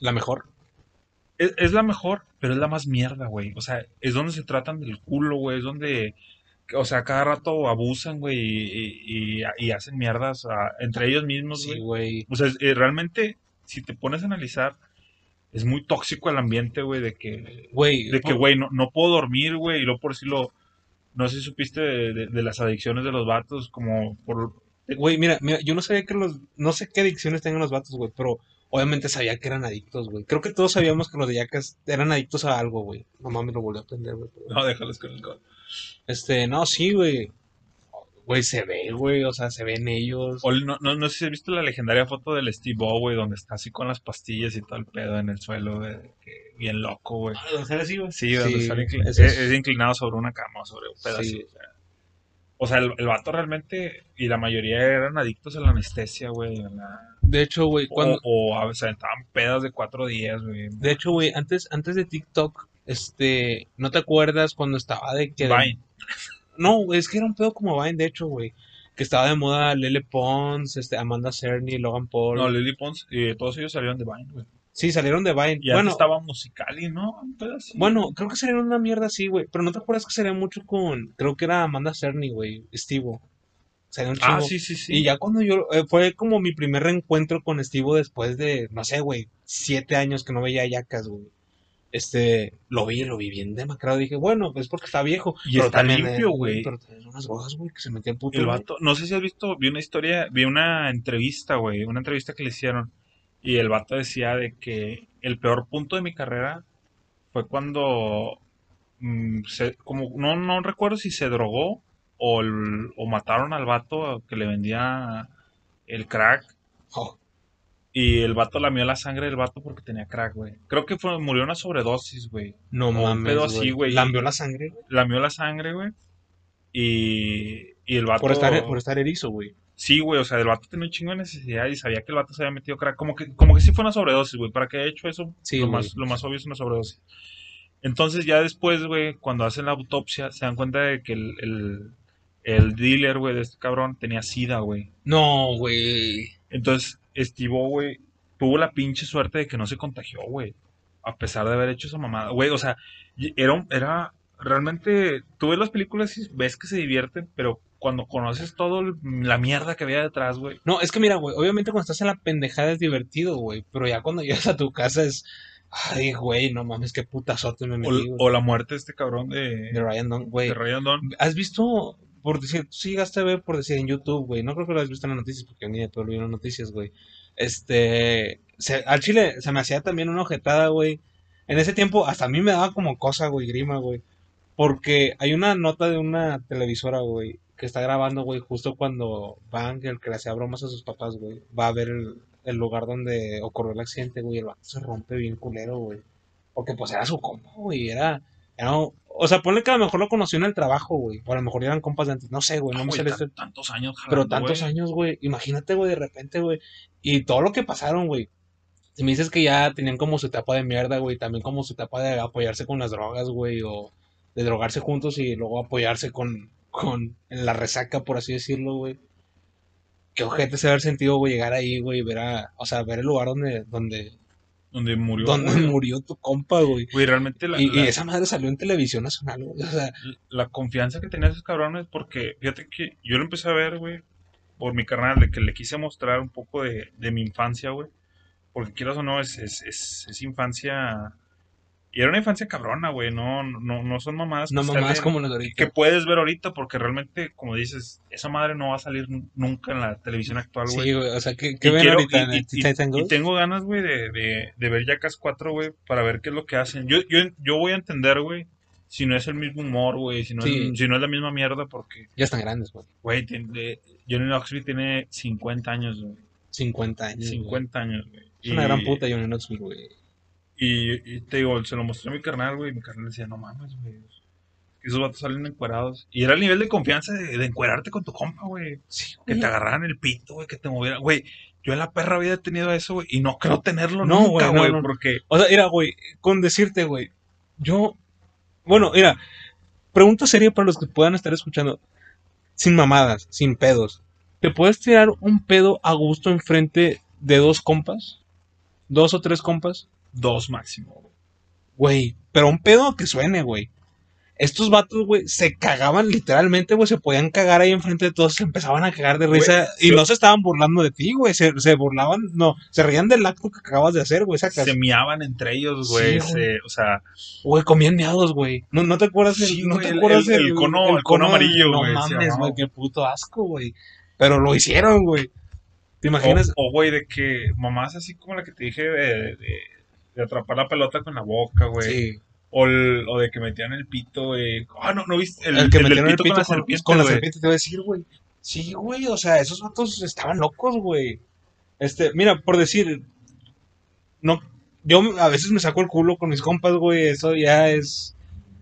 La mejor. Es, es la mejor, pero es la más mierda, güey. O sea, es donde se tratan del culo, güey. Es donde, o sea, cada rato abusan, güey, y, y- y hacen mierdas a- entre ellos mismos, Sí, güey. O sea, es- eh, realmente, si te pones a analizar, es muy tóxico el ambiente, güey, de que, Güey. de que, güey, no, no puedo dormir, güey, y luego por decirlo, no sé si supiste de, de- de las adicciones de los vatos, como por... Güey, mira, mira, yo no sabía que los. No sé qué adicciones tengan los vatos, güey, pero obviamente sabía que eran adictos, güey. Creo que todos sabíamos que los de Yacas eran adictos a algo, güey. Mamá me lo volvió a aprender, güey. pero- No, déjalos con el god. Este, no, sí, güey. Güey, se ve, güey, o sea, se ven ellos. O no, no, no sé si has visto la legendaria foto del Steve O, güey, donde está así con las pastillas y todo el pedo en el suelo, güey, que- bien loco, güey. Ah, ¿sale así, güey? Sí, donde Sí, sale es, es- es inclinado sobre una cama, sobre un pedo Sí. así, o sea. O sea, el, el vato realmente, y la mayoría eran adictos a la anestesia, güey. la- De hecho, güey, cuando. O, o a veces estaban pedas de cuatro días, güey. De hecho, güey, antes, antes de TikTok, este, ¿no te acuerdas cuando estaba de que... Vine. No, es que era un pedo como Vine, de hecho, güey. Que estaba de moda Lele Pons, este, Amanda Cerny, Logan Paul. No, Lily Pons, y todos ellos salieron de Vine, güey. Sí, salieron de Vine. Y bueno, estaba Musicali, ¿no? Bueno, creo que salieron una mierda así, güey. Pero no te acuerdas que salía mucho con, creo que era Amanda Cerny, güey, Steve. Salía un Ah, chingo. sí, sí, sí. Y ya cuando yo, eh, fue como mi primer reencuentro con Steve después de, no sé, güey, siete años que no veía a Yacas, güey. Este, lo vi, lo vi bien demacrado. Dije, bueno, pues porque está viejo. Y pero está también, limpio, güey. Pero también unas drogas, güey, que se metía el puto. El vato, no sé si has visto, vi una historia, vi una entrevista, güey, una entrevista que le hicieron. Y el vato decía de que el peor punto de mi carrera fue cuando, mm, se- como, no, no recuerdo si se drogó o, el- o mataron al vato que le vendía el crack. Oh, Y el vato lamió la sangre del vato porque tenía crack, güey. Creo que fue, murió una sobredosis, güey. no mames, pedo así, güey. Lambió la sangre. Lamió la sangre, güey. Y, y el vato... Por estar, por estar erizo, güey. Sí, güey, o sea, el vato tenía un chingo de necesidad y sabía que el vato se había metido crack. Como que, como que sí fue una sobredosis, güey. ¿Para qué haya hecho eso? Sí, lo, güey. más, lo más obvio es una sobredosis. Entonces, ya después, güey, cuando hacen la autopsia, se dan cuenta de que el, el, el dealer, güey, de este cabrón tenía sida, güey. No, güey. Entonces, Estivo, güey, tuvo la pinche suerte de que no se contagió, güey. A pesar de haber hecho esa mamada. Güey, o sea, era, era realmente. Tú ves las películas y ves que se divierten, pero cuando conoces todo el- la mierda que había detrás, güey. No, es que mira, güey, obviamente cuando estás en la pendejada es divertido, güey. Pero ya cuando [LAUGHS] llegas a tu casa es. Ay, güey, no mames, qué putazote me O, metí, güey. o la muerte de este cabrón de, De Ryan Dunn, güey. de Ryan Dunn. ¿Has visto, por decir, sí llegaste a ver, por decir, en YouTube, güey? No creo que lo hayas visto en las noticias, porque ni de todo lo vi en las noticias, güey. Este, al chile se me hacía también una ojetada, güey. En ese tiempo, hasta a mí me daba como cosa, güey, grima, güey. Porque hay una nota de una televisora, güey, que está grabando, güey, justo cuando Van, el que le hacía bromas a sus papás, güey, va a ver el, el lugar donde ocurrió el accidente, güey, el vato se rompe bien culero, güey. Porque pues era su compa, güey, era, era, o sea, ponle que a lo mejor lo conoció en el trabajo, güey, o a lo mejor eran compas de antes, no sé, güey, no Ah, me sé tantos años Pero tantos güey. años, güey. Imagínate, güey, de repente, güey. Y todo lo que pasaron, güey. Si me dices que ya tenían como su etapa de mierda, güey. También como su etapa de apoyarse con las drogas, güey. O de drogarse juntos y luego apoyarse con, con en la resaca, por así decirlo, güey. Qué ojete se haber sentido, güey, llegar ahí, güey, ver a, o sea, ver el lugar donde, donde, Donde murió. donde güey. murió tu compa, güey. Güey, realmente la, Y, esa madre salió en televisión nacional, güey. O sea, la confianza que tenían esos cabrones, porque fíjate que yo lo empecé a ver, güey, por mi carnal, de que le quise mostrar un poco de, de mi infancia, güey. Porque quieras o no, es, es, es, es infancia. Y era una infancia cabrona, güey. No, no, no son mamadas. no salen- como las de ahorita. que puedes ver ahorita, porque realmente, como dices, esa madre no va a salir nunca en la televisión actual, güey. Sí, güey. O sea, ¿qué, qué ven quiero- ahorita y- tengo ganas, güey, de, de, de ver Jackass 4, güey, para ver qué es lo que hacen. Yo, yo, yo voy a entender, güey, si no es el mismo humor, güey, si, no Sí. es, si no es la misma mierda, porque, Ya están grandes, güey. güey, Johnny Knoxville tiene 50 años, güey. 50 años. güey. 50 años, güey. Es una gran puta Johnny Knoxville, güey. Y, y te digo, se lo mostré a mi carnal, güey, y mi carnal decía, no mames, güey. Esos vatos salen encuerados. Y era el nivel de confianza de, de encuerarte con tu compa, güey. Sí, Que te agarraran el pito, güey, que te movieran. Güey, yo en la perra había tenido eso, güey, y no creo tenerlo No, nunca, güey, no, güey, no. porque... O sea, mira, güey, con decirte, güey, yo... Bueno, mira, pregunta seria para los que puedan estar escuchando. sin mamadas, sin pedos. ¿Te puedes tirar un pedo a gusto enfrente de dos compas? ¿Dos o tres compas? Dos máximo. güey. Güey, pero un pedo que suene, güey. Estos vatos, güey, se cagaban literalmente, güey, se podían cagar ahí enfrente de todos, se empezaban a cagar de risa Güey, y yo- no se estaban burlando de ti, güey, se, se burlaban, no, se reían del acto que acabas de hacer, güey, sacas. Se miaban entre ellos, güey. Sí, se- o sea, Güey, comían miados, güey. ¿No, ¿No te acuerdas? del- Sí, ¿no güey, te el- acuerdas el- el cono- el cono amarillo, No güey, se mames, güey, qué puto asco, güey. Pero lo hicieron, güey. ¿Te imaginas? o, o, güey, de que mamás así como la que te dije de, de- de atrapar la pelota con la boca, güey. sí. O, el- o de que metían el pito, güey. Ah, no, ¿no viste? El, que del metieron el pito con la serpiente, con la serpiente, te voy a decir, güey. Sí, güey, o sea, esos vatos estaban locos, güey. Este, mira, por decir, no, yo a veces me saco el culo con mis compas, güey, eso ya es,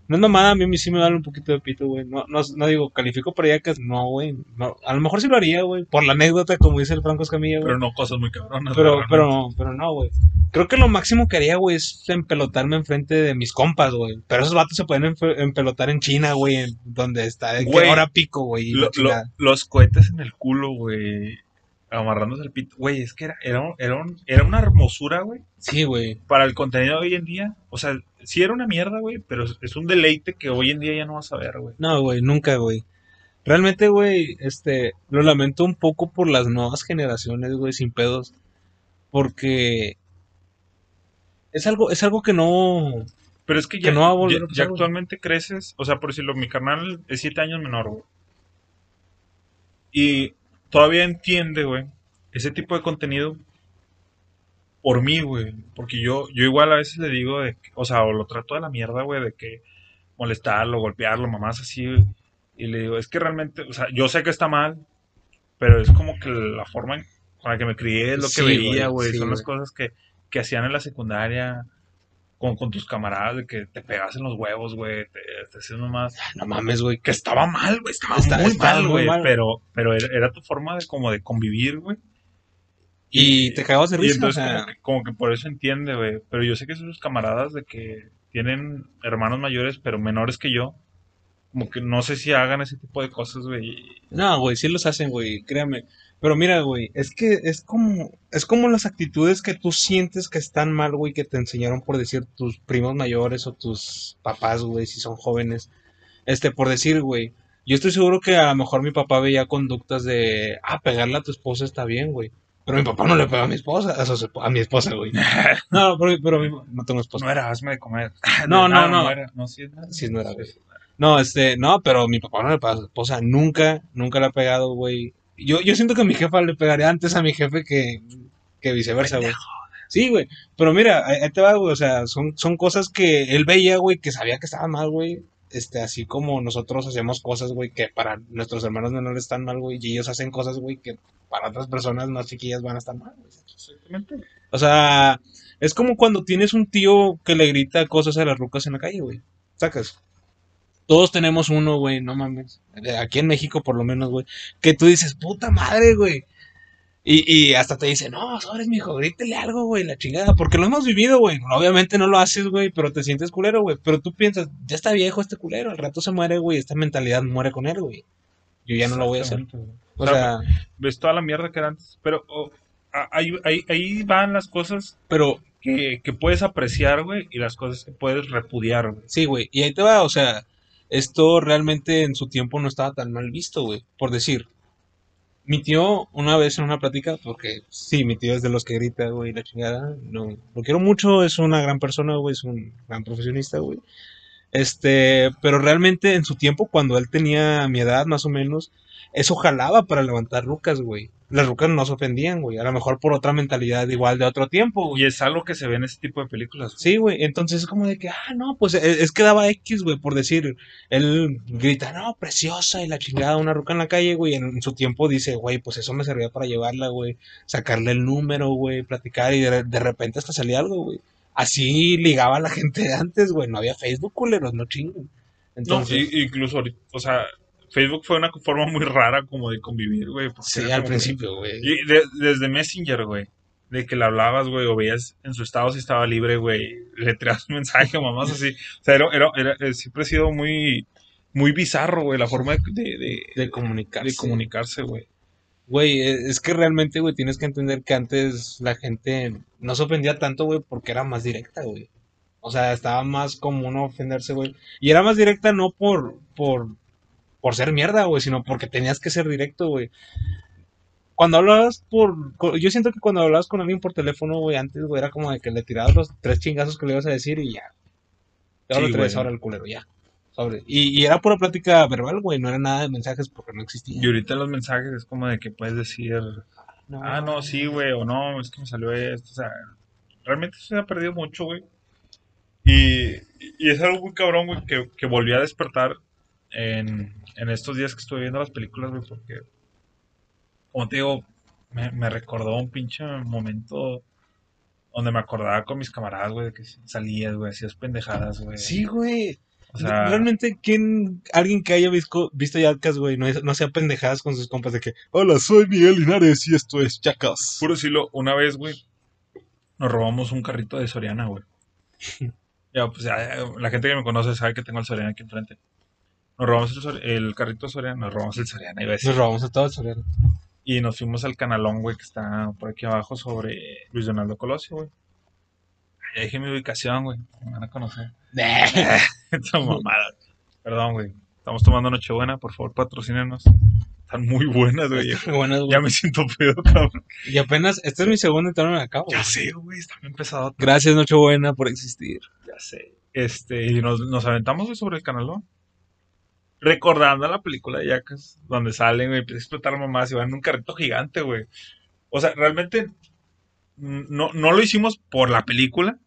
no es mamada, a mí sí me vale un poquito de pito, güey, no, no, no digo, califico para allá que no, güey, no, a lo mejor sí lo haría, güey, por la anécdota, como dice el Franco Escamilla, güey. Pero no cosas muy cabronas. Pero, pero, realmente. pero no, güey. Creo que lo máximo que haría, güey, es empelotarme enfrente de mis compas, güey. Pero esos vatos se pueden empe- empelotar en China, güey, en donde está Güey, hora pico, güey. Lo- lo- los cohetes en el culo, güey. Amarrándose el pito. Güey, es que era, era, un- era, un- era una hermosura, güey. Sí, güey. Para el contenido de hoy en día. O sea, sí era una mierda, güey. Pero es, es un deleite que hoy en día ya no vas a ver, güey. No, güey, nunca, güey. Realmente, güey, este, lo lamento un poco por las nuevas generaciones, güey, sin pedos. Porque es algo, es algo que no, Pero es que Que ya, no va a volver ya- a pasar, ya güey. actualmente creces. O sea, por decirlo, mi carnal es siete años menor, güey. Y todavía entiende, güey, ese tipo de contenido por mí, güey. Porque yo, yo igual a veces le digo, de, que- o sea, o lo trato de la mierda, güey, de que molestarlo, golpearlo, mamás así, güey. Y le digo, es que realmente, o sea, yo sé que está mal, pero es como que la forma en- con la que me crié es lo que Sí, veía, güey, sí, Son las cosas que, que hacían en la secundaria con, con tus camaradas, de que te pegas en los huevos, güey, te, te hacías nomás. no mames, güey. Que estaba mal, güey, estaba Está- muy estaba mal, güey, pero, pero era, era tu forma de como de convivir, güey. Y te cagabas de risa, o entonces sea, como, que, como que por eso entiende, güey. Pero yo sé que sus camaradas de que tienen hermanos mayores, pero menores que yo, como que no sé si hagan ese tipo de cosas, güey. No, güey, sí los hacen, güey, créame. Pero mira, güey, es que es como, es como las actitudes que tú sientes que están mal, güey, que te enseñaron por decir tus primos mayores o tus papás, güey, si son jóvenes. Este, por decir, güey, yo estoy seguro que a lo mejor mi papá veía conductas de, ah, pegarle a tu esposa está bien, güey. Pero mi papá no le pega a mi esposa, a, mi esposa, güey. [LAUGHS] No, pero, pero mi- no tengo esposa. No era, hazme de comer. [LAUGHS] No, no, Ah, no. era, no, sí, era. Sí, no era, güey. No, este, no, pero mi papá no le pega a su esposa, nunca, nunca le ha pegado, güey. Yo, yo siento que mi jefa le pegaría antes a mi jefe que, que viceversa, güey. Sí, güey, pero mira, ahí te va, güey, o sea, son, son cosas que él veía, güey, que sabía que estaban mal, güey. Este, así como nosotros hacemos cosas, güey, que para nuestros hermanos menores están mal, güey, y ellos hacen cosas, güey, que para otras personas más chiquillas van a estar mal, güey. Exactamente. O sea, es como cuando tienes un tío que le grita cosas a las rucas en la calle, güey. Sacas. Todos tenemos uno, güey, no mames. Aquí en México, por lo menos, güey. Que tú dices, puta madre, güey. Y, y hasta te dice, no, sobres, mijo, grítele algo, güey, la chingada. Porque lo hemos vivido, güey. Obviamente no lo haces, güey, pero te sientes culero, güey. Pero tú piensas, ya está viejo este culero, al rato se muere, güey. Esta mentalidad muere con él, güey. Yo ya no lo voy a hacer. O sea, ves toda la mierda que era antes. Pero oh, ahí, ahí, ahí van las cosas pero que, que puedes apreciar, güey, y las cosas que puedes repudiar, güey. Sí, güey. Y ahí te va, o sea, esto realmente en su tiempo no estaba tan mal visto, güey. Por decir, mi tío una vez en una plática, porque sí, mi tío es de los que grita, güey, la chingada. No, lo quiero mucho, es una gran persona, güey, es un gran profesionista, güey. Este, pero realmente en su tiempo, cuando él tenía mi edad más o menos, eso jalaba para levantar rucas, güey. Las rucas no se ofendían, güey. A lo mejor por otra mentalidad igual de otro tiempo, güey. Y es algo que se ve en ese tipo de películas. Sí, güey, entonces es como de que, ah, no, pues es, es que daba X, güey, por decir, él grita, no, preciosa y la chingada, una ruca en la calle, güey, en, en su tiempo dice, güey, pues eso me servía para llevarla, güey, sacarle el número, güey, platicar y de, de repente hasta salía algo, güey. Así ligaba a la gente de antes, güey, no había Facebook, culeros, no chinguen. No, Entonces, y- incluso, ahorita, o sea, Facebook fue una forma muy rara como de convivir, güey. sí, al principio, güey. Y de- desde Messenger, güey. De que le hablabas, güey, o veías en su estado si estaba libre, güey. Le traías un mensaje, mamás así. O sea, era, era, era- eh, siempre he sido muy, muy bizarro, güey, la forma de, de, de, De comunicarse. de comunicarse, güey. Güey, e- es que realmente, güey, tienes que entender que antes la gente no se ofendía tanto, güey, porque era más directa, güey. O sea, estaba más común ofenderse, güey. Y era más directa no por, por, por ser mierda, güey, sino porque tenías que ser directo, güey. Cuando hablabas por... Yo siento que cuando hablabas con alguien por teléfono, güey, antes, güey, era como de que le tirabas los tres chingazos que le ibas a decir y ya. Ya Sí, lo traes güey. ahora el culero, ya. Sobre. Y, y era pura plática verbal, güey, no era nada de mensajes porque no existía. Y ahorita los mensajes es como de que puedes decir, ah, no, sí, güey, o no, es que me salió esto, o sea, realmente se ha perdido mucho, güey. Y, y es algo muy cabrón, güey, que, que volví a despertar en, en estos días que estuve viendo las películas, güey, porque, como te digo, me, me recordó un pinche momento donde me acordaba con mis camaradas, güey, de que salías, güey, hacías pendejadas, güey. Sí, güey. O sea, Realmente, ¿quién, alguien que haya visto, visto Jackass, güey, no, no sea pendejadas con sus compas de que, hola, soy Miguel Linares y esto es Jackass? Puro decirlo, una vez, güey, nos robamos un carrito de Soriana, güey. [LAUGHS] ya, pues ya, la gente que me conoce sabe que tengo el Soriana aquí enfrente. Nos robamos el, el carrito Soriana, nos robamos el Soriana, iba a decir. Nos robamos a todos, Soriano. Y nos fuimos al canalón, güey, que está por aquí abajo sobre Luis Donaldo Colosio, güey. Ya dije mi ubicación, güey. Me van a conocer. [LAUGHS] Perdón, güey. Estamos tomando Nochebuena, por favor, patrocínenos. Están muy buenas, güey. Buenas, güey. Ya me siento pedo, cabrón. Y apenas, este es mi segundo y todavía no me acabo. Ya güey. sé, güey, está bien pesado. Gracias, Nochebuena, por existir. Ya sé. Este, y nos, nos aventamos güey, sobre el canalón. Recordando la película de Jackass, donde salen, güey, empieza a explotar mamás y van en un carrito gigante, güey. O sea, realmente no, no lo hicimos por la película.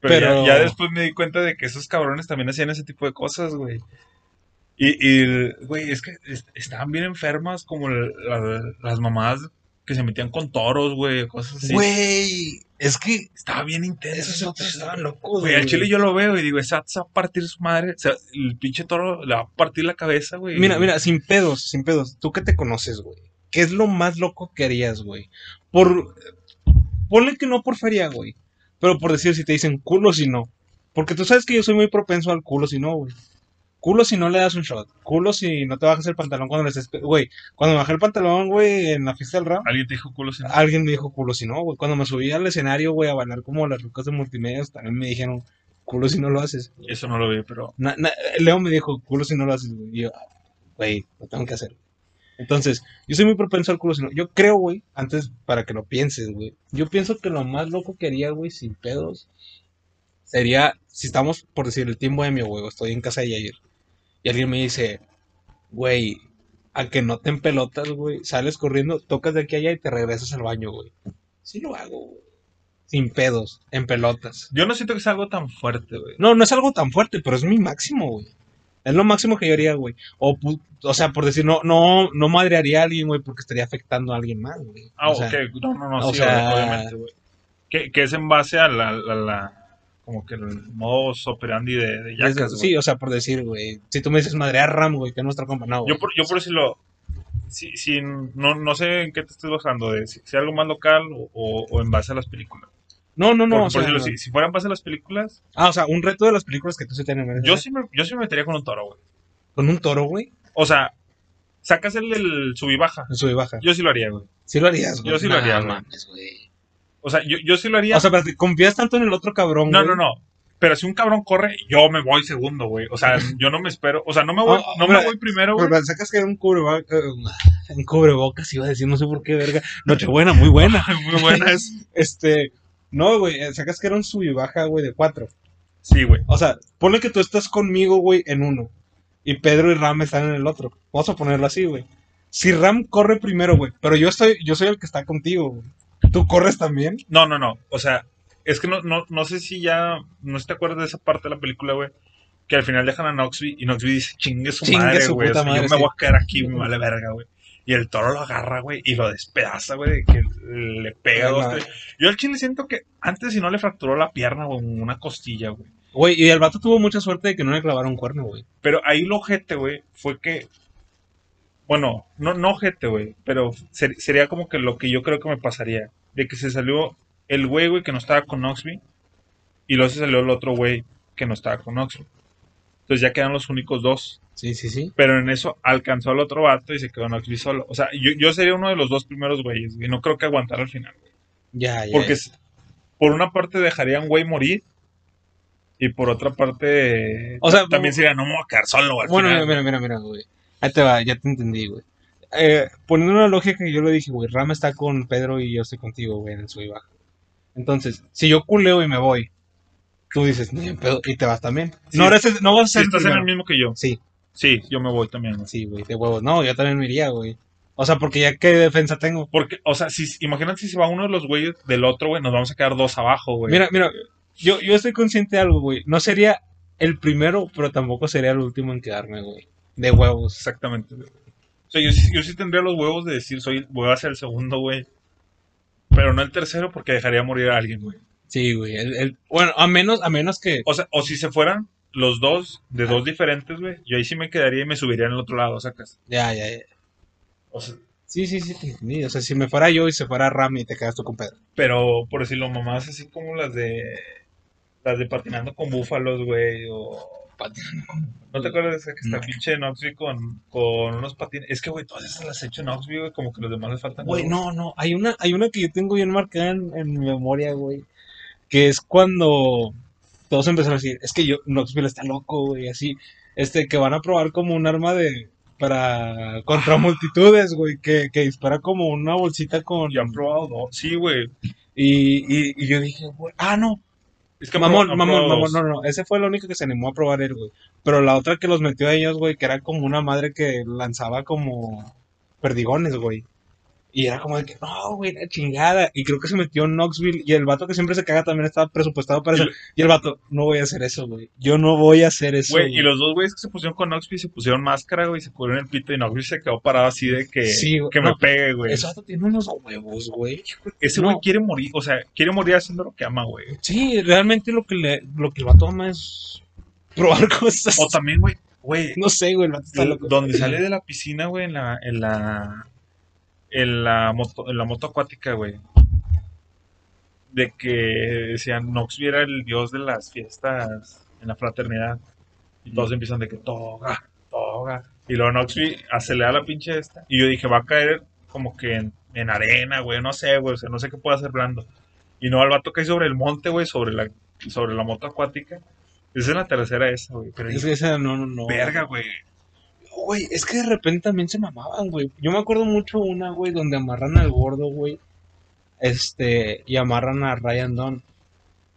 Pero, Pero- Ya, ya después me di cuenta de que esos cabrones también hacían ese tipo de cosas, güey. Y, y, güey, es que est- estaban bien enfermas, como la- la- las mamás que se metían con toros, güey, cosas así. Güey, es que Estaba bien intenso. esos ese otros estaban locos, Güey, güey. al chile yo lo veo y digo, esa se va a partir su madre. O sea, el pinche toro le va a partir la cabeza, güey. Mira, mira, sin pedos, sin pedos. Tú que te conoces, güey. ¿Qué es lo más loco que harías, güey? Por. Ponle que no por feria, güey. Pero por decir si te dicen culo si no. Porque tú sabes que yo soy muy propenso al culo si no, güey. Culo si no le das un shot. Culo si no te bajas el pantalón cuando les estés. Güey, cuando me bajé el pantalón, güey, en la fiesta del rap. Alguien te dijo culo sin. Alguien me dijo culo si no, güey. Cuando me subí al escenario, güey, a bailar como las rucas de multimedia, también me dijeron culo si no lo haces. Eso no lo vi, pero. Na- na- Leo me dijo, culo si no lo haces, güey. Y yo, güey, lo tengo que hacer. Entonces, yo soy muy propenso al culo si no. Yo creo, güey, antes para que lo pienses, güey. Yo pienso que lo más loco que haría, güey, sin pedos, sería, si estamos, por decir, el tiempo de mi güey, estoy en casa de Yair, y alguien me dice, güey, a que no te pelotas, güey, sales corriendo, tocas de aquí a allá y te regresas al baño, güey. Sí lo hago, güey. Sin pedos, en pelotas. Yo no siento que sea algo tan fuerte, güey. No, no es algo tan fuerte, pero es mi máximo, güey. Es lo máximo que yo haría, güey. O, o sea, por decir, no, no, no madrearía a alguien, güey, porque estaría afectando a alguien más, güey. Ah, O sea, ok. No, no, no, o sí, sea- obviamente, güey. Que, que es en base a la. la, la- como que el modo operandi de, de Jackass, sí, o sea, por decir, güey. Si tú me dices madrear a Ram, güey, que es nuestra compa, no, güey. Yo por, yo por decirlo. Si, si, no, no sé en qué te estés basando, de si, si algo más local o, o- o en base a las películas. No, no, no. Porque, o por sea, decirlo, si, si fuera en base a las películas, Ah, o sea, un reto de las películas que tú se tienes. yo sí, me, yo sí me metería con un toro, güey. Con un toro, güey. O sea, sacas el, el sub y baja. En sub y baja. Yo sí lo haría, güey. Sí lo harías, güey. Yo sí lo haría, Nah, güey. O sea, yo, yo sí lo haría. O sea, pero te confías tanto en el otro cabrón, no, güey. no, no. Pero si un cabrón corre, yo me voy segundo, güey. O sea, [LAUGHS] yo no me espero. O sea, no me voy, Ah, no me voy primero, güey. Pero sacas que era un cubrebocas, [LAUGHS] un cubrebocas, iba a decir, no sé por qué, verga. Nochebuena, muy buena. [LAUGHS] Muy buenas. Este, no, güey, eh, sacas que era un sub y baja, güey, de cuatro. Sí, güey. O sea, ponle que tú estás conmigo, güey, en uno. Y Pedro y Ram están en el otro. Vamos a ponerlo así, güey. Si Ram corre primero, güey, pero yo estoy, yo soy el que está contigo, güey. ¿Tú corres también? No, no, no. O sea, es que no, no, no sé si ya. No sé si te acuerdas de esa parte de la película, güey. Que al final dejan a Noxby y Noxby dice, chingue su Chingue madre, güey. O sea, yo me voy a quedar aquí, me vale verga, güey. Y el toro lo agarra, güey, y lo despedaza, güey, que le pega dos. Yo al chile siento que antes si no le fracturó la pierna, güey, una costilla, güey. Güey, y el vato tuvo mucha suerte de que no le clavaron cuerno, güey. Pero ahí lo ojete, güey, fue que. Bueno, no, no ojete, güey, pero ser- sería como que lo que yo creo que me pasaría. De que se salió el güey, güey, que no estaba con Noxby, y luego se salió el otro güey que no estaba con Noxby. Entonces ya quedan los únicos dos. Sí, sí, sí. Pero en eso alcanzó al otro vato y se quedó Knoxville solo. O sea, yo, yo sería uno de los dos primeros güeyes, y no creo que aguantara al final. güey. Ya, ya. Porque ya. por una parte dejaría a un güey morir. Y por otra parte, O sea, también sería, no me voy a quedar solo al Bueno, final. mira, mira, mira, mira, güey. Ahí te va, ya te entendí, güey. Eh, poniendo una lógica que yo le dije, güey, Rama está con Pedro y yo estoy contigo, güey, en el sub y baja. Entonces, si yo culeo y me voy, tú dices, ni en pedo, y te vas también. Sí. no, eres, no vas a Si ser estás en el mismo que yo. Sí, Sí, yo me voy también. güey. sí, güey, de huevos. No, yo también me iría, güey. O sea, porque ya qué defensa tengo. Porque, o sea, si, imagínate si se va uno de los güeyes del otro, güey, nos vamos a quedar dos abajo, güey. Mira, mira, yo, yo estoy consciente de algo, güey. No sería el primero, pero tampoco sería el último en quedarme, güey. De huevos. Exactamente. O sea, yo, sí- yo sí tendría los huevos de decir, soy, voy a ser el segundo, güey. Pero no el tercero porque dejaría morir a alguien, güey. Sí, güey. el- el- bueno, a menos, a menos que. O sea, o si se fueran los dos de dos diferentes, güey, yo ahí sí me quedaría y me subiría en el otro lado, sacas. Ya, ya, ya. O sea, Sí, sí, sí, te entendí. O sea, si me fuera yo y se fuera Rami y te quedas tú con Pedro. pero por decirlo, mamás así como las de las de patinando con búfalos, güey, o ¿No te acuerdas de esa que está No. pinche Knoxville con, con unos patines? Es que, güey, todas esas las he hecho en Knoxville, güey, como que los demás les faltan. Güey, no, no. Hay una, hay una que yo tengo bien marcada en, en mi memoria, güey. Que es cuando todos empezaron a decir, es que yo, Knoxville está loco, güey, así. Este, que van a probar como un arma de. para. contra multitudes, güey. Que, que dispara como una bolsita con. Ya han probado dos. Sí, güey. Y, y, y yo dije, güey, ah, no. Es que Mamón, mamón, mamón, no, no, ese fue el único que se animó a probar él, güey. Pero la otra que los metió a ellos, güey, que era como una madre que lanzaba como perdigones, güey. Y era como de que, no, güey, la chingada. Y creo que se metió en Knoxville. Y el vato que siempre se caga también estaba presupuestado para eso. Y el vato, no voy a hacer eso, güey. Yo no voy a hacer eso. Güey, y güey". los dos güeyes que se pusieron con Knoxville se pusieron máscara, güey, se cubrieron el pito y Knoxville se quedó parado así de que, Sí, que no. me pegue, güey. Ese vato tiene unos huevos, güey. Ese güey no. quiere morir, o sea, quiere morir haciendo lo que ama, güey. Sí, realmente lo que, le, lo que el vato ama es probar [LAUGHS] cosas. O también, güey, güey, No sé, güey, el vato está el- loco. donde sale de la piscina, güey, en la, en la, en la moto, en la moto acuática, güey. De que decían, Knoxville era el dios de las fiestas en la fraternidad. Y todos empiezan de que toga, toga. Y luego Knoxville acelera la pinche esta. Y yo dije, va a caer como que en, en arena, güey, no sé, güey, o sea, no sé qué puede hacer blando. Y no, el vato cae sobre el monte, güey, sobre la, sobre la moto acuática. Esa es la tercera esa, güey. Pero Es yo, que esa no, no, no. verga, güey. Güey, es que de repente también se mamaban, güey. Yo me acuerdo mucho una, güey, donde amarran al gordo, güey. Este, y amarran a Ryan Dunn.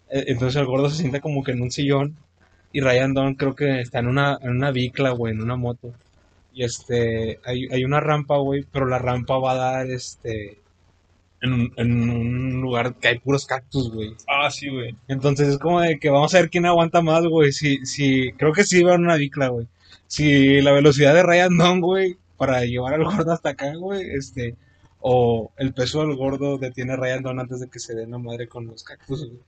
Eh, Entonces el gordo se sienta como que en un sillón. Y Ryan Dunn creo que está en una, en una bicla, güey, en una moto. Y este, hay, hay una rampa, güey, pero la rampa va a dar, este, en un, en un lugar que hay puros cactus, güey. Ah, sí, güey. Entonces es como de que vamos a ver quién aguanta más, güey. Si, si, creo que sí va en una bicla, güey. Si la velocidad de Ryan Dunn, güey, para llevar al gordo hasta acá, güey, este, o el peso del gordo detiene a Ryan Dunn antes de que se den la madre con los cactus, güey.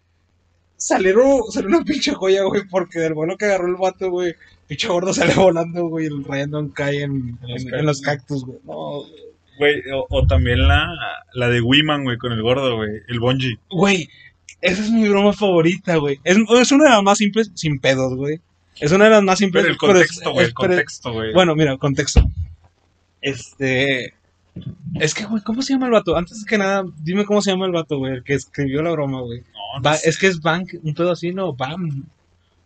Salieron, salió una pinche joya, güey, porque del vuelo que agarró el vato, güey, pinche gordo sale volando, güey, y el Ryan Dunn cae en, En los en- en los cactus, güey. No, Güey, o, o también la, la de Wiman, güey, con el gordo, güey. El bungee. Güey, esa es mi broma favorita, güey. Es, es una de las más simples, sin pedos, güey. Es una de las más simples. Pero el contexto, güey, el contexto, güey. Bueno, mira, contexto. Este. Es que, güey, ¿cómo se llama el vato? Antes que nada, dime cómo se llama el vato, güey, el que escribió la broma, güey. no, no sé. es que es Van, un pedo así, ¿no? Van.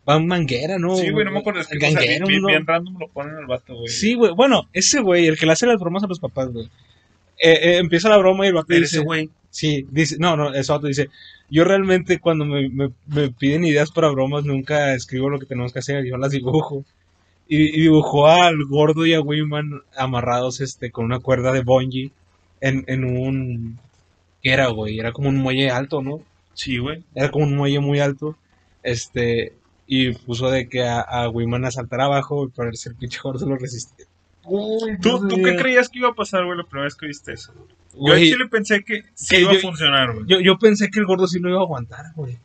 Van Manguera, ¿no? Sí, güey, no me acuerdo. Es que o sea, Ganguero, bien, bien random lo ponen al vato, güey. Sí, güey. Bueno, ese güey, el que le hace las bromas a los papás, güey. Eh, eh, empieza la broma y el vato dice. ese güey. Sí, dice, no, no, eso otro dice, yo realmente cuando me, me- me piden ideas para bromas nunca escribo lo que tenemos que hacer, yo las dibujo. Y, y dibujó al gordo y a Wiman amarrados este, con una cuerda de bungee en, en un... ¿Qué era, güey? Era como un muelle alto, ¿no? Sí, güey. Era como un muelle muy alto. Este, y puso de que a, a Wiman a saltar abajo y para el pinche gordo lo resistía. Uy, ¿Tú, ¿Tú qué creías que iba a pasar, güey, la primera vez que viste eso? Yo en Chile pensé que sí que iba a funcionar, güey. Yo, yo pensé que el gordo sí lo iba a aguantar, güey.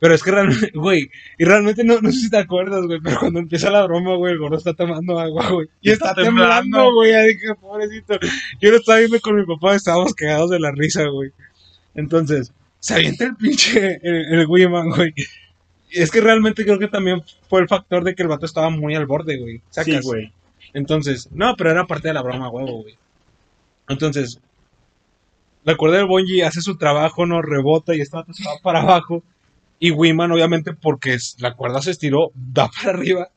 Pero es que realmente, [LAUGHS] güey, y realmente no, no sé si te acuerdas, güey, pero cuando empieza la broma, güey, el gordo está tomando agua, güey. Y está, Está temblando, güey, ya dije, pobrecito. Yo lo estaba viendo con mi papá, estábamos cagados de la risa, güey. Entonces, se avienta el pinche, el, el Wiman, güey. Es que realmente creo que también fue el factor de que el vato estaba muy al borde, güey. Sí, ¿Sacas? güey. Entonces, no, pero era parte de la broma, huevo, güey. Entonces, la cuerda del bungee hace su trabajo, no rebota y va para abajo. Y Wiman, obviamente, porque la cuerda se estiró, da [LAUGHS] para arriba.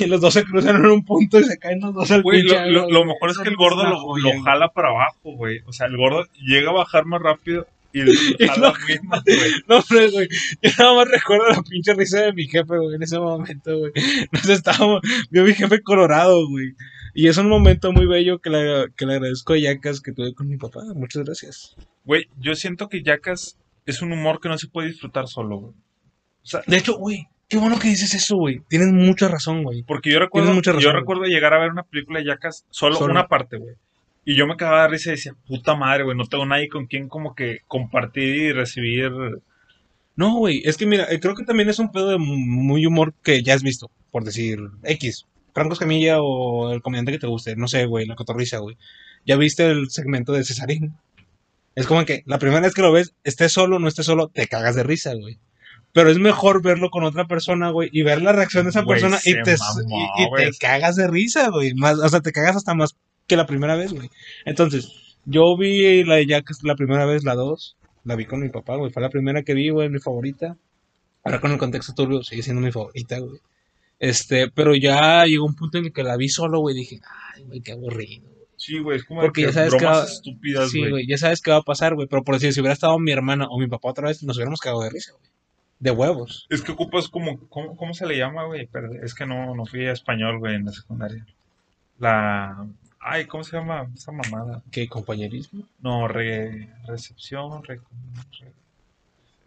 Y los dos se cruzan en un punto y se caen los dos al Güey, lo, pinche lo- agua, lo güey. mejor es que el gordo lo, jala para abajo, güey. O sea, el gordo llega a bajar más rápido y [LAUGHS] lo jala mismo, güey. [LAUGHS] No, hombre, güey. Yo nada más recuerdo la pinche risa de mi jefe, güey, en ese momento, güey. Nos estábamos. Vio mi jefe colorado, güey. Y es un momento muy bello que le, que le agradezco a Yacas que tuve con mi papá. Muchas gracias. Güey, yo siento que Jackass es un humor que no se puede disfrutar solo, güey. O sea, De hecho, güey, qué bueno que dices eso, güey. Tienes mucha razón, güey. porque yo recuerdo, razón, yo güey. recuerdo llegar a ver una película de Jackass solo, Solo. una parte, güey. Y yo me cagaba de risa y decía, puta madre, güey, no tengo nadie con quien como que compartir y recibir. No, güey, es que mira, eh, creo que también es un pedo de mu- muy humor que ya has visto, por decir X. Franco Escamilla o el comediante que te guste, no sé, güey, la cotorriza, güey. Ya viste el segmento de Cesarín. Es como que la primera vez que lo ves, estés solo o no estés solo, te cagas de risa, güey. Pero es mejor verlo con otra persona, güey, y ver la reacción de esa Güey, persona y te, mamó, y- te cagas de risa, güey. Más, o sea, te cagas hasta más que la primera vez, güey. Entonces, yo vi la de Jack la primera vez, la 2, la vi con mi papá, güey. Fue la primera que vi, güey, mi favorita. Ahora con el contexto turbio sigue siendo mi favorita, güey. Este, pero ya llegó un punto en el que la vi solo, güey. Dije, ay, güey, qué aburrido. Sí, güey, es como Porque que ya sabes que bromas va- estúpidas, Sí, güey. güey, ya sabes qué va a pasar, güey. Pero por decir, si hubiera estado mi hermana o mi papá otra vez, nos hubiéramos cagado de risa, güey. De huevos. Es que ocupas como, ¿cómo, cómo se le llama, güey? Pero es que no, no fui a español, güey, en la secundaria. La, ay, ¿cómo se llama esa mamada? ¿Qué compañerismo? No, re, recepción, re- re-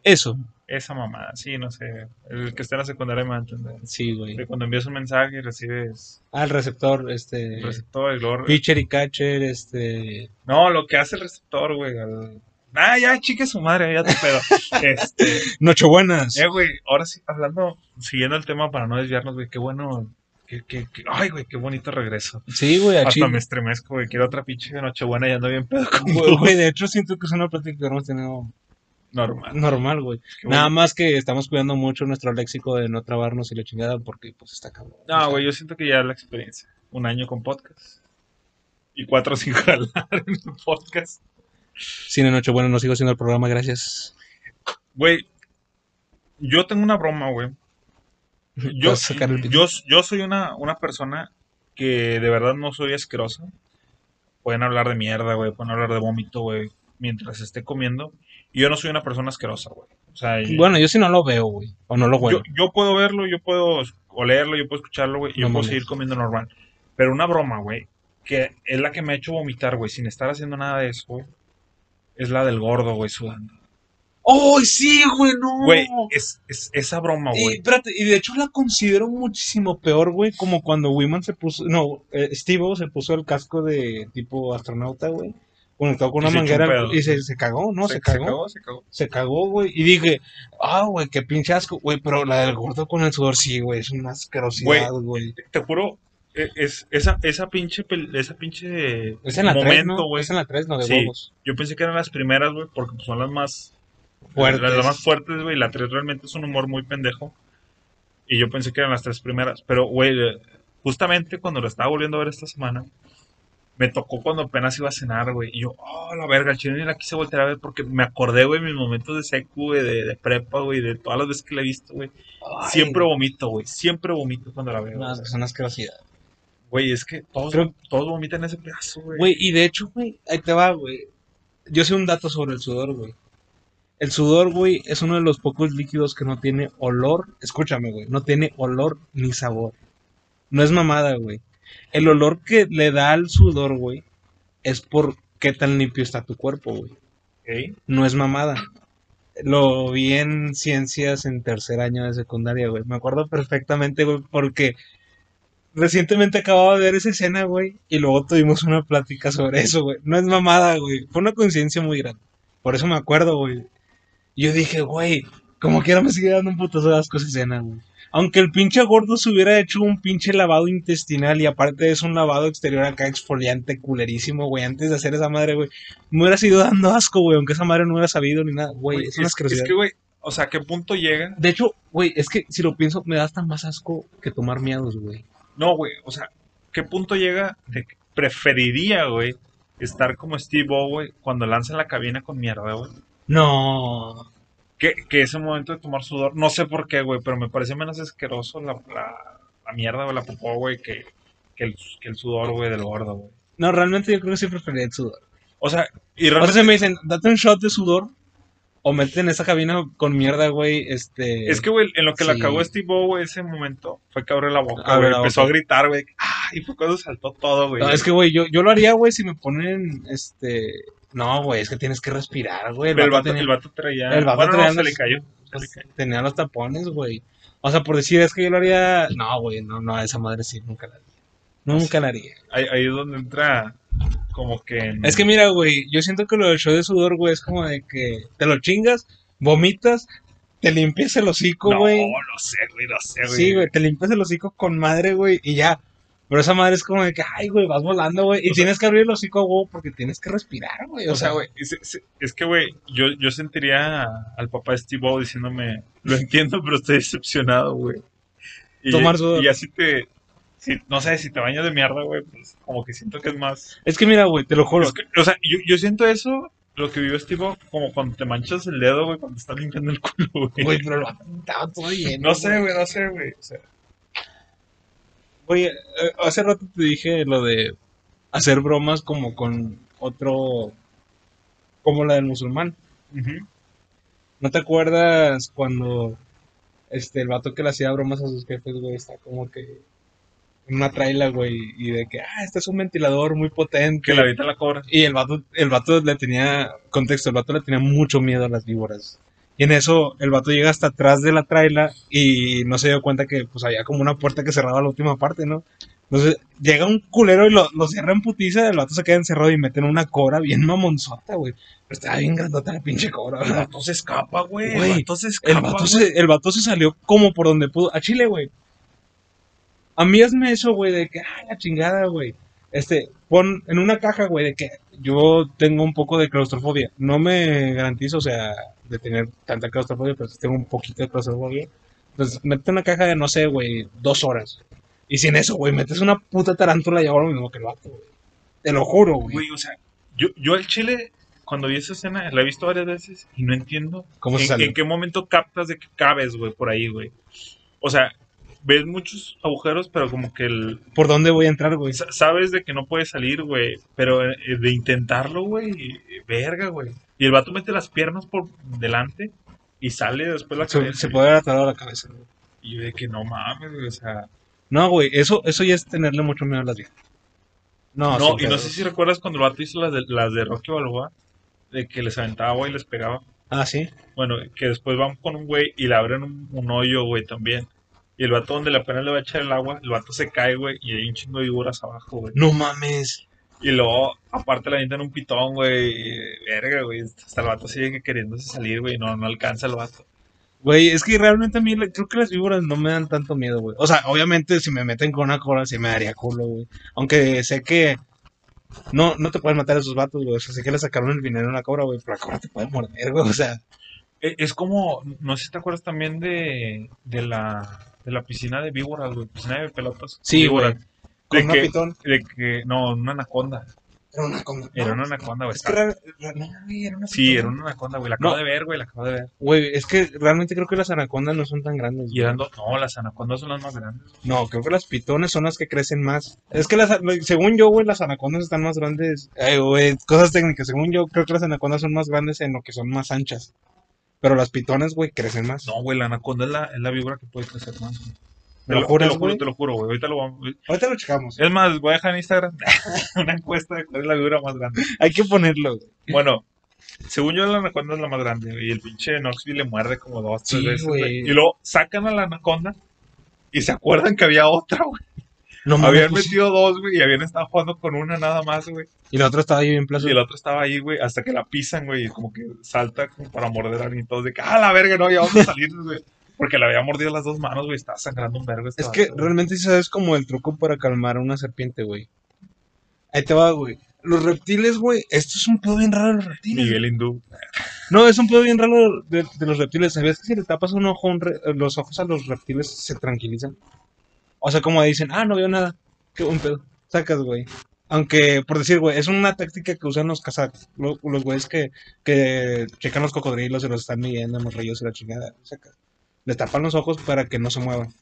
Eso, esa mamada, sí, no sé. El que está en la secundaria me va a entender. sí, güey. De cuando envías un mensaje y recibes Ah, el receptor, este. el receptor y luego... Pitcher y catcher, este. No, lo que hace el receptor, güey. al- Ah, ya, chique su madre, ya te pedo. [LAUGHS] este, Nochebuenas. eh, güey, ahora sí, hablando, siguiendo el tema para no desviarnos, güey, qué bueno, qué, qué, qué- ay, güey, qué bonito regreso. Sí, güey, Hasta me estremezco, güey, quiero otra pinche de Nochebuena y ando bien pedo con Güey, güey, de hecho siento que es una plática que hemos tenido normal. normal, güey. Nada bueno. más que estamos cuidando mucho nuestro léxico de no trabarnos y la chingada porque pues está cabrón. No, güey, yo siento que ya la experiencia. Un año con podcast. Y cuatro sin jalar en el podcast. Cine Nochebuena no sigo haciendo el programa, gracias. Güey, yo tengo una broma, güey. [LAUGHS] Yo, yo, yo soy una, una persona que de verdad no soy asquerosa. Pueden hablar de mierda, güey. Pueden hablar de vómito, güey. Mientras esté comiendo. Y yo no soy una persona asquerosa, güey. O sea, yo- Bueno, yo sí no lo veo, güey. O no lo yo, huelo. yo puedo verlo, yo puedo olerlo, yo puedo escucharlo, güey. Y yo No puedo mames. seguir comiendo normal. Pero una broma, güey. Que es la que me ha hecho vomitar, güey. Sin estar haciendo nada de eso, güey. Es la del gordo, güey, sudando. ¡Oh, sí, güey! No. Güey, es, es esa broma, Y, güey. espérate, y de hecho la considero muchísimo peor, güey, como cuando Wiman se puso, no, eh, Steve se puso el casco de tipo astronauta, güey, conectado con Y una manguera y se, se cagó, ¿no? Se, cagó, se cagó. se cagó, güey, y dije, ah, güey, qué pinche asco, güey, pero la del gordo con el sudor, sí, güey, es una asquerosidad, güey. Te, juro, e- es, esa, esa pinche, esa pinche Es en la 3, momento, ¿no? güey. Es en la 3, no, de Sí. Yo pensé que eran las primeras, güey, porque pues, son las más Fuertes. Las, las más fuertes, güey. La 3 realmente es un humor muy pendejo. Y yo pensé que eran las tres primeras. Pero, güey, justamente cuando lo estaba volviendo a ver esta semana, me tocó cuando apenas iba a cenar, güey. Y yo, oh, la verga, el chile ni la quise voltear a ver porque me acordé, güey, mis momentos de secu, güey, de, de prepa, güey, de todas las veces que la he visto, güey. Siempre vomito, güey. Siempre vomito cuando la veo. No, es una asquerosidad. Güey, es que todos, todos vomitan ese pedazo, güey. Güey, y de hecho, güey, ahí te va, güey. Yo sé un dato sobre el sudor, güey. El sudor, güey, es uno de los pocos líquidos que no tiene olor. Escúchame, güey. No tiene olor ni sabor. No es mamada, güey. El olor que le da al sudor, güey, es por qué tan limpio está tu cuerpo, güey. No es mamada. Lo vi en ciencias en tercer año de secundaria, güey. Me acuerdo perfectamente, güey, porque recientemente acababa de ver esa escena, güey, y luego tuvimos una plática sobre eso, güey. No es mamada, güey. Fue una coincidencia muy grande. Por eso me acuerdo, güey. Yo dije, güey, como quiera me sigue dando un putazo de asco esa escena, güey. Aunque el pinche gordo se hubiera hecho un pinche lavado intestinal y aparte eso un lavado exterior acá exfoliante culerísimo, güey, antes de hacer esa madre, güey, me hubiera sido dando asco, güey, aunque esa madre no hubiera sabido ni nada, güey, Güey, es una es, asquerosidad. es que, güey, o sea, ¿a qué punto llega? De hecho, güey, es que si lo pienso, me da hasta más asco que tomar miados, güey. No, güey, o sea, ¿qué punto llega de que preferiría, güey, estar como Steve O, güey, cuando lanza la cabina con mierda, güey? No. Que, que ese momento de tomar sudor, no sé por qué, güey, pero me parece menos asqueroso la, la, la mierda o la popó, güey, que, que, el, que el sudor, güey, del gordo, güey. No, realmente yo creo que sí preferiría el sudor. O sea, y O sea, realmente si me dicen, date un shot de sudor o mete en esa cabina con mierda, güey, este... es que, güey, en lo que la Sí. cagó Steve O, güey, ese momento fue que abrió la boca, güey, la empezó boca. a gritar, güey, ah, y fue cuando saltó todo, güey. No, es que, güey, yo, yo lo haría, güey, si me ponen, este... No, güey, es que tienes que respirar, güey. Pero el vato, tenía, el vato traía, el vato bueno, traía no, se los- le cayó, se le cayó. tenía los tapones, güey. O sea, por decir, es que yo lo haría... No, güey, no, no, a esa madre sí, nunca la haría. Nunca la haría. Ahí, ahí es donde entra como que... en- Es que mira, güey, yo siento que lo del show de sudor, güey, es como de que te lo chingas, vomitas, te limpias el hocico, No, güey. no sé, güey, no sé, güey. Sí, güey, te limpias el hocico con madre, güey, y ya. Pero esa madre es como de que, ay, güey, vas volando, güey. Y O sea- tienes que abrir el hocico, güey, porque tienes que respirar, güey. O sea, güey, es, es- es que, güey, yo, yo sentiría al papá de Steve O diciéndome, lo entiendo, pero estoy decepcionado, güey. Y, Tomar sudor. y así te, si, no sé, si te bañas de mierda, güey, pues como que siento que es más... Es que mira, güey, te lo juro. Es que, o sea, yo, yo siento eso, lo que vivió Steve O, como cuando te manchas el dedo, güey, cuando estás limpiando el culo, güey. Güey, pero lo estaba todo lleno. No sé, güey, no sé, güey. O sea, Oye, eh, hace rato te dije lo de hacer bromas como con otro. como la del musulmán. ¿No te acuerdas cuando este el vato que le hacía bromas a sus jefes, güey, está como que en una traila, güey, y de que, ah, este es un ventilador muy potente. que la vida la cobra. Y el vato, el vato le tenía, contexto, el vato le tenía mucho miedo a las víboras. Y en eso el vato llega hasta atrás de la traila y no se dio cuenta que pues había como una puerta que cerraba la última parte, ¿no? Entonces llega un culero y lo, lo cierra en putiza, el vato se queda encerrado y meten una cobra bien mamonzota, güey. Pero estaba bien grandota la pinche cobra, El vato se escapa, güey. El vato se escapa. El vato, se, el vato se salió como por donde pudo. A Chile, güey. A mí hazme eso, güey, de que, ah, la chingada, güey. Este, pon en una caja, güey, de que yo tengo un poco de claustrofobia. No me garantizo, o sea, de tener tanta claustrofobia, pero tengo un poquito de claustrofobia. Entonces, mete una caja de, no sé, güey, dos horas. Y sin eso, güey, metes una puta tarántula y lo mismo que el vato, güey. Te lo juro, güey. Güey, o sea, yo, yo al chile, cuando vi esa escena, la he visto varias veces y no entiendo ¿Cómo en, en qué momento captas de que cabes, güey, por ahí, güey. O sea, ves muchos agujeros, pero como que el, ¿Por dónde voy a entrar, güey? sa- sabes de que no puede salir, güey, pero eh, de intentarlo, güey, verga, güey. Y el vato mete las piernas por delante y sale después la cabeza. se puede haber atorado la cabeza, güey. Y de que no mames, güey, o sea... No, güey, eso, eso ya es tenerle mucho miedo a las viejas. No, No, y no sé si recuerdas cuando el vato hizo las de, las de Rocky Balboa, de que les aventaba agua y les pegaba. Ah, sí. Bueno, que después van con un güey y le abren un, un hoyo, güey, también. Y el vato donde apenas le va a echar el agua, el vato se cae, güey, y hay un chingo de víboras abajo, güey. No mames. Y luego, aparte, le avientan un pitón, güey, verga, güey. Hasta el vato sigue queriéndose salir, güey, no, no alcanza el vato. Güey, es que realmente a mí creo que las víboras no me dan tanto miedo, güey. O sea, obviamente si me meten con una cola sí me daría culo, güey. Aunque sé que no, no te pueden matar esos vatos, güey. O sea, sé que le sacaron el dinero a una cobra, güey, pero la cobra te puede morder, güey. O sea, E- Es como, no sé si te acuerdas también de, de la de la piscina de víboras, güey, piscina de pelotas. Sí, víboras. con De una que, pitón. de que, no, una anaconda. Era una conga. Era una anaconda, güey. Es que ra- ra- no, güey, era una Sí, era una anaconda, güey. La acabo No. de ver, güey, la acabo de ver. Güey, es que realmente creo que las anacondas no son tan grandes. Y güey. eran no, las anacondas son las más grandes. No, creo que las pitones son las que crecen más. Es que las, según yo, güey, las anacondas están más grandes. Eh, güey, cosas técnicas. Según yo, creo que las anacondas son más grandes en lo que son más anchas. Pero las pitones, güey, crecen más. No, güey, la anaconda es la, es la víbora que puede crecer más. güey. ¿Me Te lo juras, te lo juro, güey? te lo juro, güey. Ahorita lo vamos. Ahorita lo checamos. Es más, voy a dejar en Instagram [LAUGHS] una encuesta de cuál es la víbora más grande. Hay que ponerlo, güey. Bueno, según yo, la anaconda es la más grande, güey, y el pinche Knoxville le muerde como dos, tres Sí, veces, güey. güey. Y luego sacan a la anaconda y se acuerdan que había otra, güey. No Habían pues, metido dos, güey, y habían estado jugando con una nada más, güey. Y la otra estaba ahí bien plazo. Y el otro estaba ahí, güey, hasta que la pisan, güey, y como que salta como para morder a alguien. Todos de que, ah, la verga, no, ya vamos a salir, [LAUGHS] güey. Porque le había mordido las dos manos, güey, estaba sangrando un vergo. este Es que güey. realmente sabes como el truco para calmar a una serpiente, güey. Ahí te va, güey. los reptiles, güey, esto es un pedo bien raro de los reptiles. Miguel Hindú. No, es un pedo bien raro de, de los reptiles. ¿Sabías que si le tapas un ojo, un re- los ojos a los reptiles se tranquilizan? O sea, como dicen, ah, no veo nada. Qué buen pedo. Sacas, güey. Aunque, por decir, güey, es una táctica que usan los cazacos. Los, los güeyes que, que checan los cocodrilos y los están midiendo en los ríos y la chingada. Sacas. Le tapan los ojos para que no se muevan.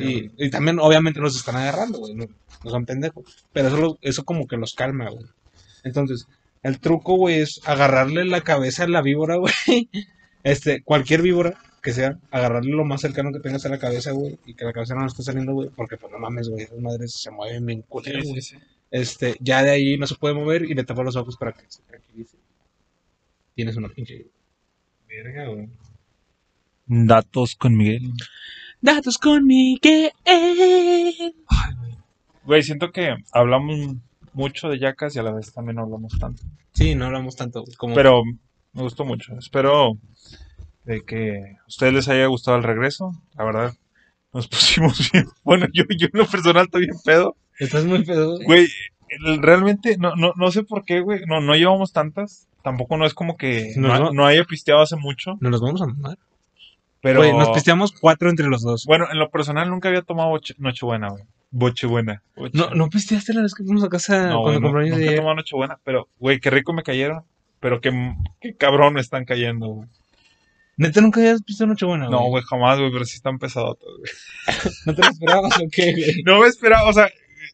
Y, y también, obviamente, los están agarrando, güey. No, no son pendejos. Pero eso, lo- eso como que los calma, güey. Entonces, el truco, güey, es agarrarle la cabeza a la víbora, [LAUGHS] güey. Este, cualquier víbora que sea, agarrarle lo más cercano que tengas a la cabeza, güey. Y que la cabeza no esté saliendo, güey. Porque, pues, no mames, güey. Esas madres se mueven bien culero, Sí, güey. sí, sí. Este, ya de ahí no se puede mover y le tapas los ojos para que se tranquilice. Tienes una pinche. Verga, güey. Datos con Miguel. Datos con Miguel. Güey, siento que hablamos mucho de Yacas y a la vez también no hablamos tanto. Sí, no hablamos tanto güey, como. Pero me gustó mucho. Espero de que a ustedes les haya gustado el regreso. La verdad, nos [LAUGHS] pusimos bien. Bueno, yo, yo en lo personal estoy bien pedo. Estás muy pedo. güey. Realmente no, no, no sé por qué, güey. No, no llevamos tantas. Tampoco no es como que No, no, haya pisteado hace mucho. No nos vamos a mamar. Pero Güey, nos pisteamos cuatro entre los dos. bueno, en lo personal nunca había tomado boche- Nochebuena, güey. Bochebuena. Boche- No, no pisteaste la vez que fuimos a casa No, cuando güey, no, compramos nunca he de tomado Nochebuena, pero, güey, qué rico me cayeron. Pero qué, qué cabrón me están cayendo, güey. Neta, nunca habías pisteado Nochebuena, No, güey, jamás, güey, pero sí están pesadotas, güey. [LAUGHS] ¿No te lo esperabas o qué, güey? No me esperaba, o sea,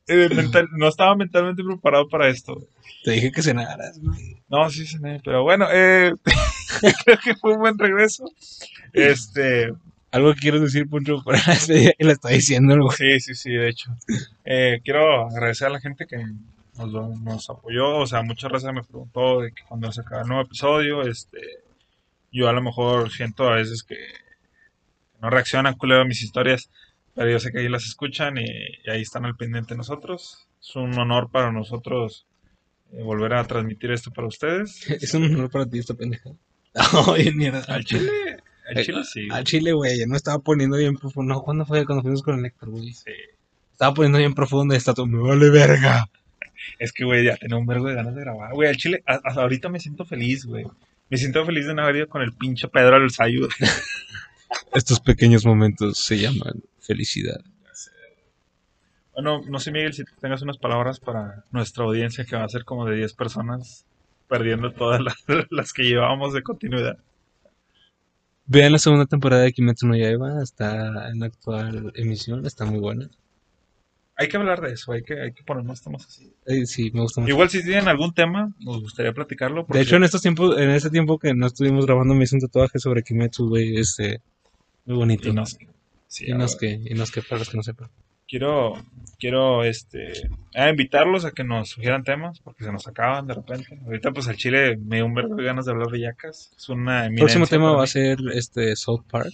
eh, mental- no estaba mentalmente preparado para esto. güey. Te dije que cenaras, güey. No, sí, cené, pero bueno, eh, [LAUGHS] creo que fue un buen regreso. Este, Algo que quieres decir, Poncho, para la despedida y la está diciendo, güey. sí, sí, sí, de hecho. Eh, quiero agradecer a la gente que nos, lo- nos apoyó, o sea, muchas veces me preguntó de que cuando se acaba el nuevo episodio, este, yo a lo mejor siento a veces que no reaccionan culero a mis historias, pero yo sé que ahí las escuchan y, y ahí están al pendiente nosotros. Es un honor para nosotros eh, volver a transmitir esto para ustedes. [LAUGHS] Es un honor para ti esta pendeja. [LAUGHS] Ay, mierda. Al Chile, al Chile sí. Al chile, güey. Ya me estaba poniendo bien profundo. No, ¿cuándo fue? Cuando fuimos con el Héctor, güey. Sí. Estaba poniendo bien profundo y está todo. Me vale verga. Es que, güey, ya tenía un vergo de ganas de grabar. Güey, al Chile, a- a- ahorita me siento feliz, güey. Me siento feliz de no haber ido con el pinche Pedro al. [LAUGHS] Estos pequeños momentos se llaman felicidad. Bueno, no sé, Miguel, si tengas unas palabras para nuestra audiencia, que va a ser como de 10 personas, perdiendo todas las, [LAUGHS] las que llevábamos de continuidad. Vean la segunda temporada de Kimetsu no Yaiba. Está en la actual emisión. Está muy buena. Hay que hablar de eso, hay que, hay que ponernos temas así. Eh, sí, me gusta mucho. Igual si tienen algún tema, nos gustaría platicarlo. De porque- hecho, en estos tiempos, en ese tiempo que no estuvimos grabando, me hice un tatuaje sobre Kimetsu, güey. Este, muy bonito. Y nos- sí, Y nos que, y nos que, para los que no sepan. quiero, quiero este, a invitarlos a que nos sugieran temas, porque se nos acaban de repente. Ahorita, pues, al Chile me dio un verbo de ganas de hablar de yacas. Es una El próximo tema va a ser este South Park,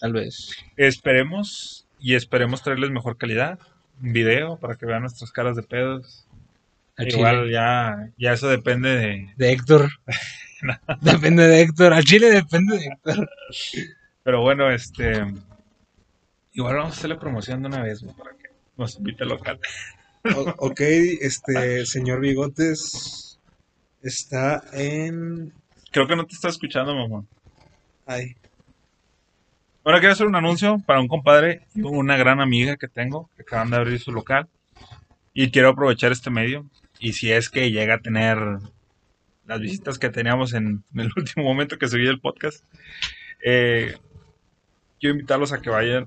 tal vez. Esperemos y esperemos traerles mejor calidad. Un video para que vean nuestras caras de pedos. Al Igual Chile. ya, ya eso depende de... De Héctor. [LAUGHS] depende de Héctor. Al Chile depende de Héctor. Pero bueno, este... Igual vamos a hacerle promoción de una vez, para que nos invite al local. O- ok, este señor Bigotes está en. Creo que no te está escuchando, mamá. Ay, Bueno, quiero hacer un anuncio para un compadre una gran amiga que tengo que acaban de abrir su local. Y quiero aprovechar este medio. Y si es que llega a tener las visitas que teníamos en, en el [LAUGHS] último momento que subí el podcast, eh, quiero invitarlos a que vayan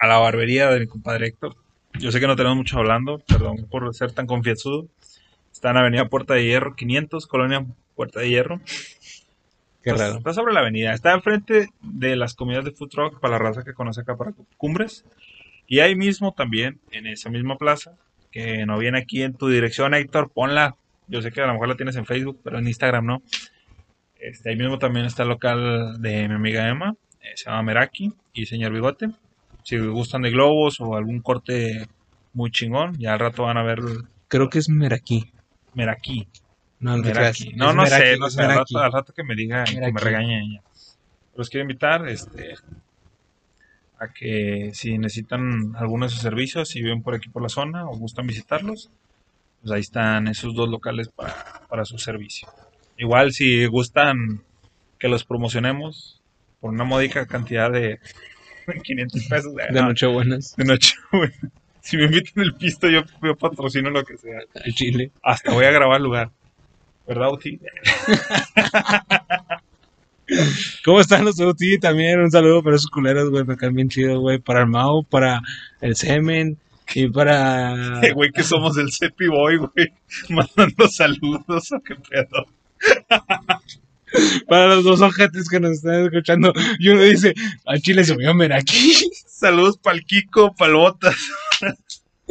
a la barbería de mi compadre Héctor. Yo sé que no tenemos mucho hablando, perdón por ser tan confianzudo. Está en Avenida Puerta de Hierro, 500, Colonia Puerta de Hierro. Qué Está- raro. Está sobre la avenida. Está enfrente de las comidas de food truck para la raza que conoce acá para Cumbres. Y ahí mismo también, en esa misma plaza, que no viene aquí en tu dirección, Héctor, ponla. Yo sé que a lo mejor la tienes en Facebook, pero en Instagram no. Este, ahí mismo también está el local de mi amiga Emma, eh, se llama Meraki y Señor Bigote. Si gustan de globos o algún corte muy chingón, ya al rato van a ver Creo que es Meraki. Meraki. No, no, te Meraki. No, no Meraki, sé, no sé. Al Meraki. rato, al rato que me diga, que me Meraki. regañe ella. Los quiero invitar este, a que si necesitan alguno de sus servicios, si viven por aquí por la zona o gustan visitarlos, pues ahí están esos dos locales para, para su servicio. Igual si gustan que los promocionemos por una módica cantidad de [LAUGHS] 500 pesos De no, Nochebuenas, de noche, güey. [LAUGHS] Si me invitan el pisto, yo, yo patrocino lo que sea. al Chile. Hasta voy a grabar el lugar. ¿Verdad, Uti? [LAUGHS] ¿Cómo están los UTI? También un saludo para esos culeros, güey. Me caen bien chido, güey. Para el Mau, para el Semen y para. Eh, Güey, que somos el Cepi Boy, güey. Mandando saludos. ¿o ¿Qué pedo? [LAUGHS] Para los dos ojetes que nos están escuchando. Y uno dice: Al Chile se vio aquí. Saludos para el Kiko, para el Botas.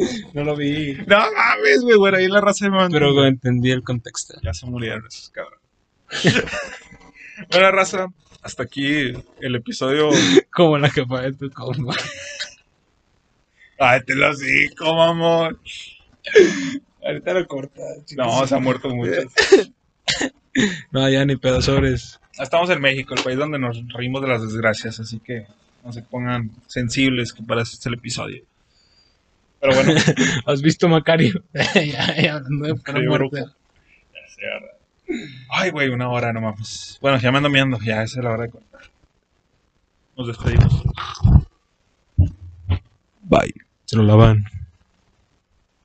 [LAUGHS] No lo vi. No mames, güey. Bueno, ahí la raza me mandó. Pero entendí el contexto. Ya se murieron esos cabrones. [LAUGHS] bueno, raza. Hasta aquí el episodio. [LAUGHS] Como la que fue tu compa. Ay, te lo digo, mamón. Ahorita lo corta. No, se han muerto muchos. No, ya ni pedo sobres. Estamos en México, el país donde nos reímos de las desgracias, así que no se pongan sensibles que para eso es el episodio. Pero bueno, [LAUGHS] ¿Has visto Macario? [LAUGHS] ya, ya, hablando de pura Macario muerte. Ya se agarra. Ay, güey, una hora no mames. Bueno, ya me ando miando, ya esa es la hora de contar. Nos despedimos. Bye. Se lo lavan.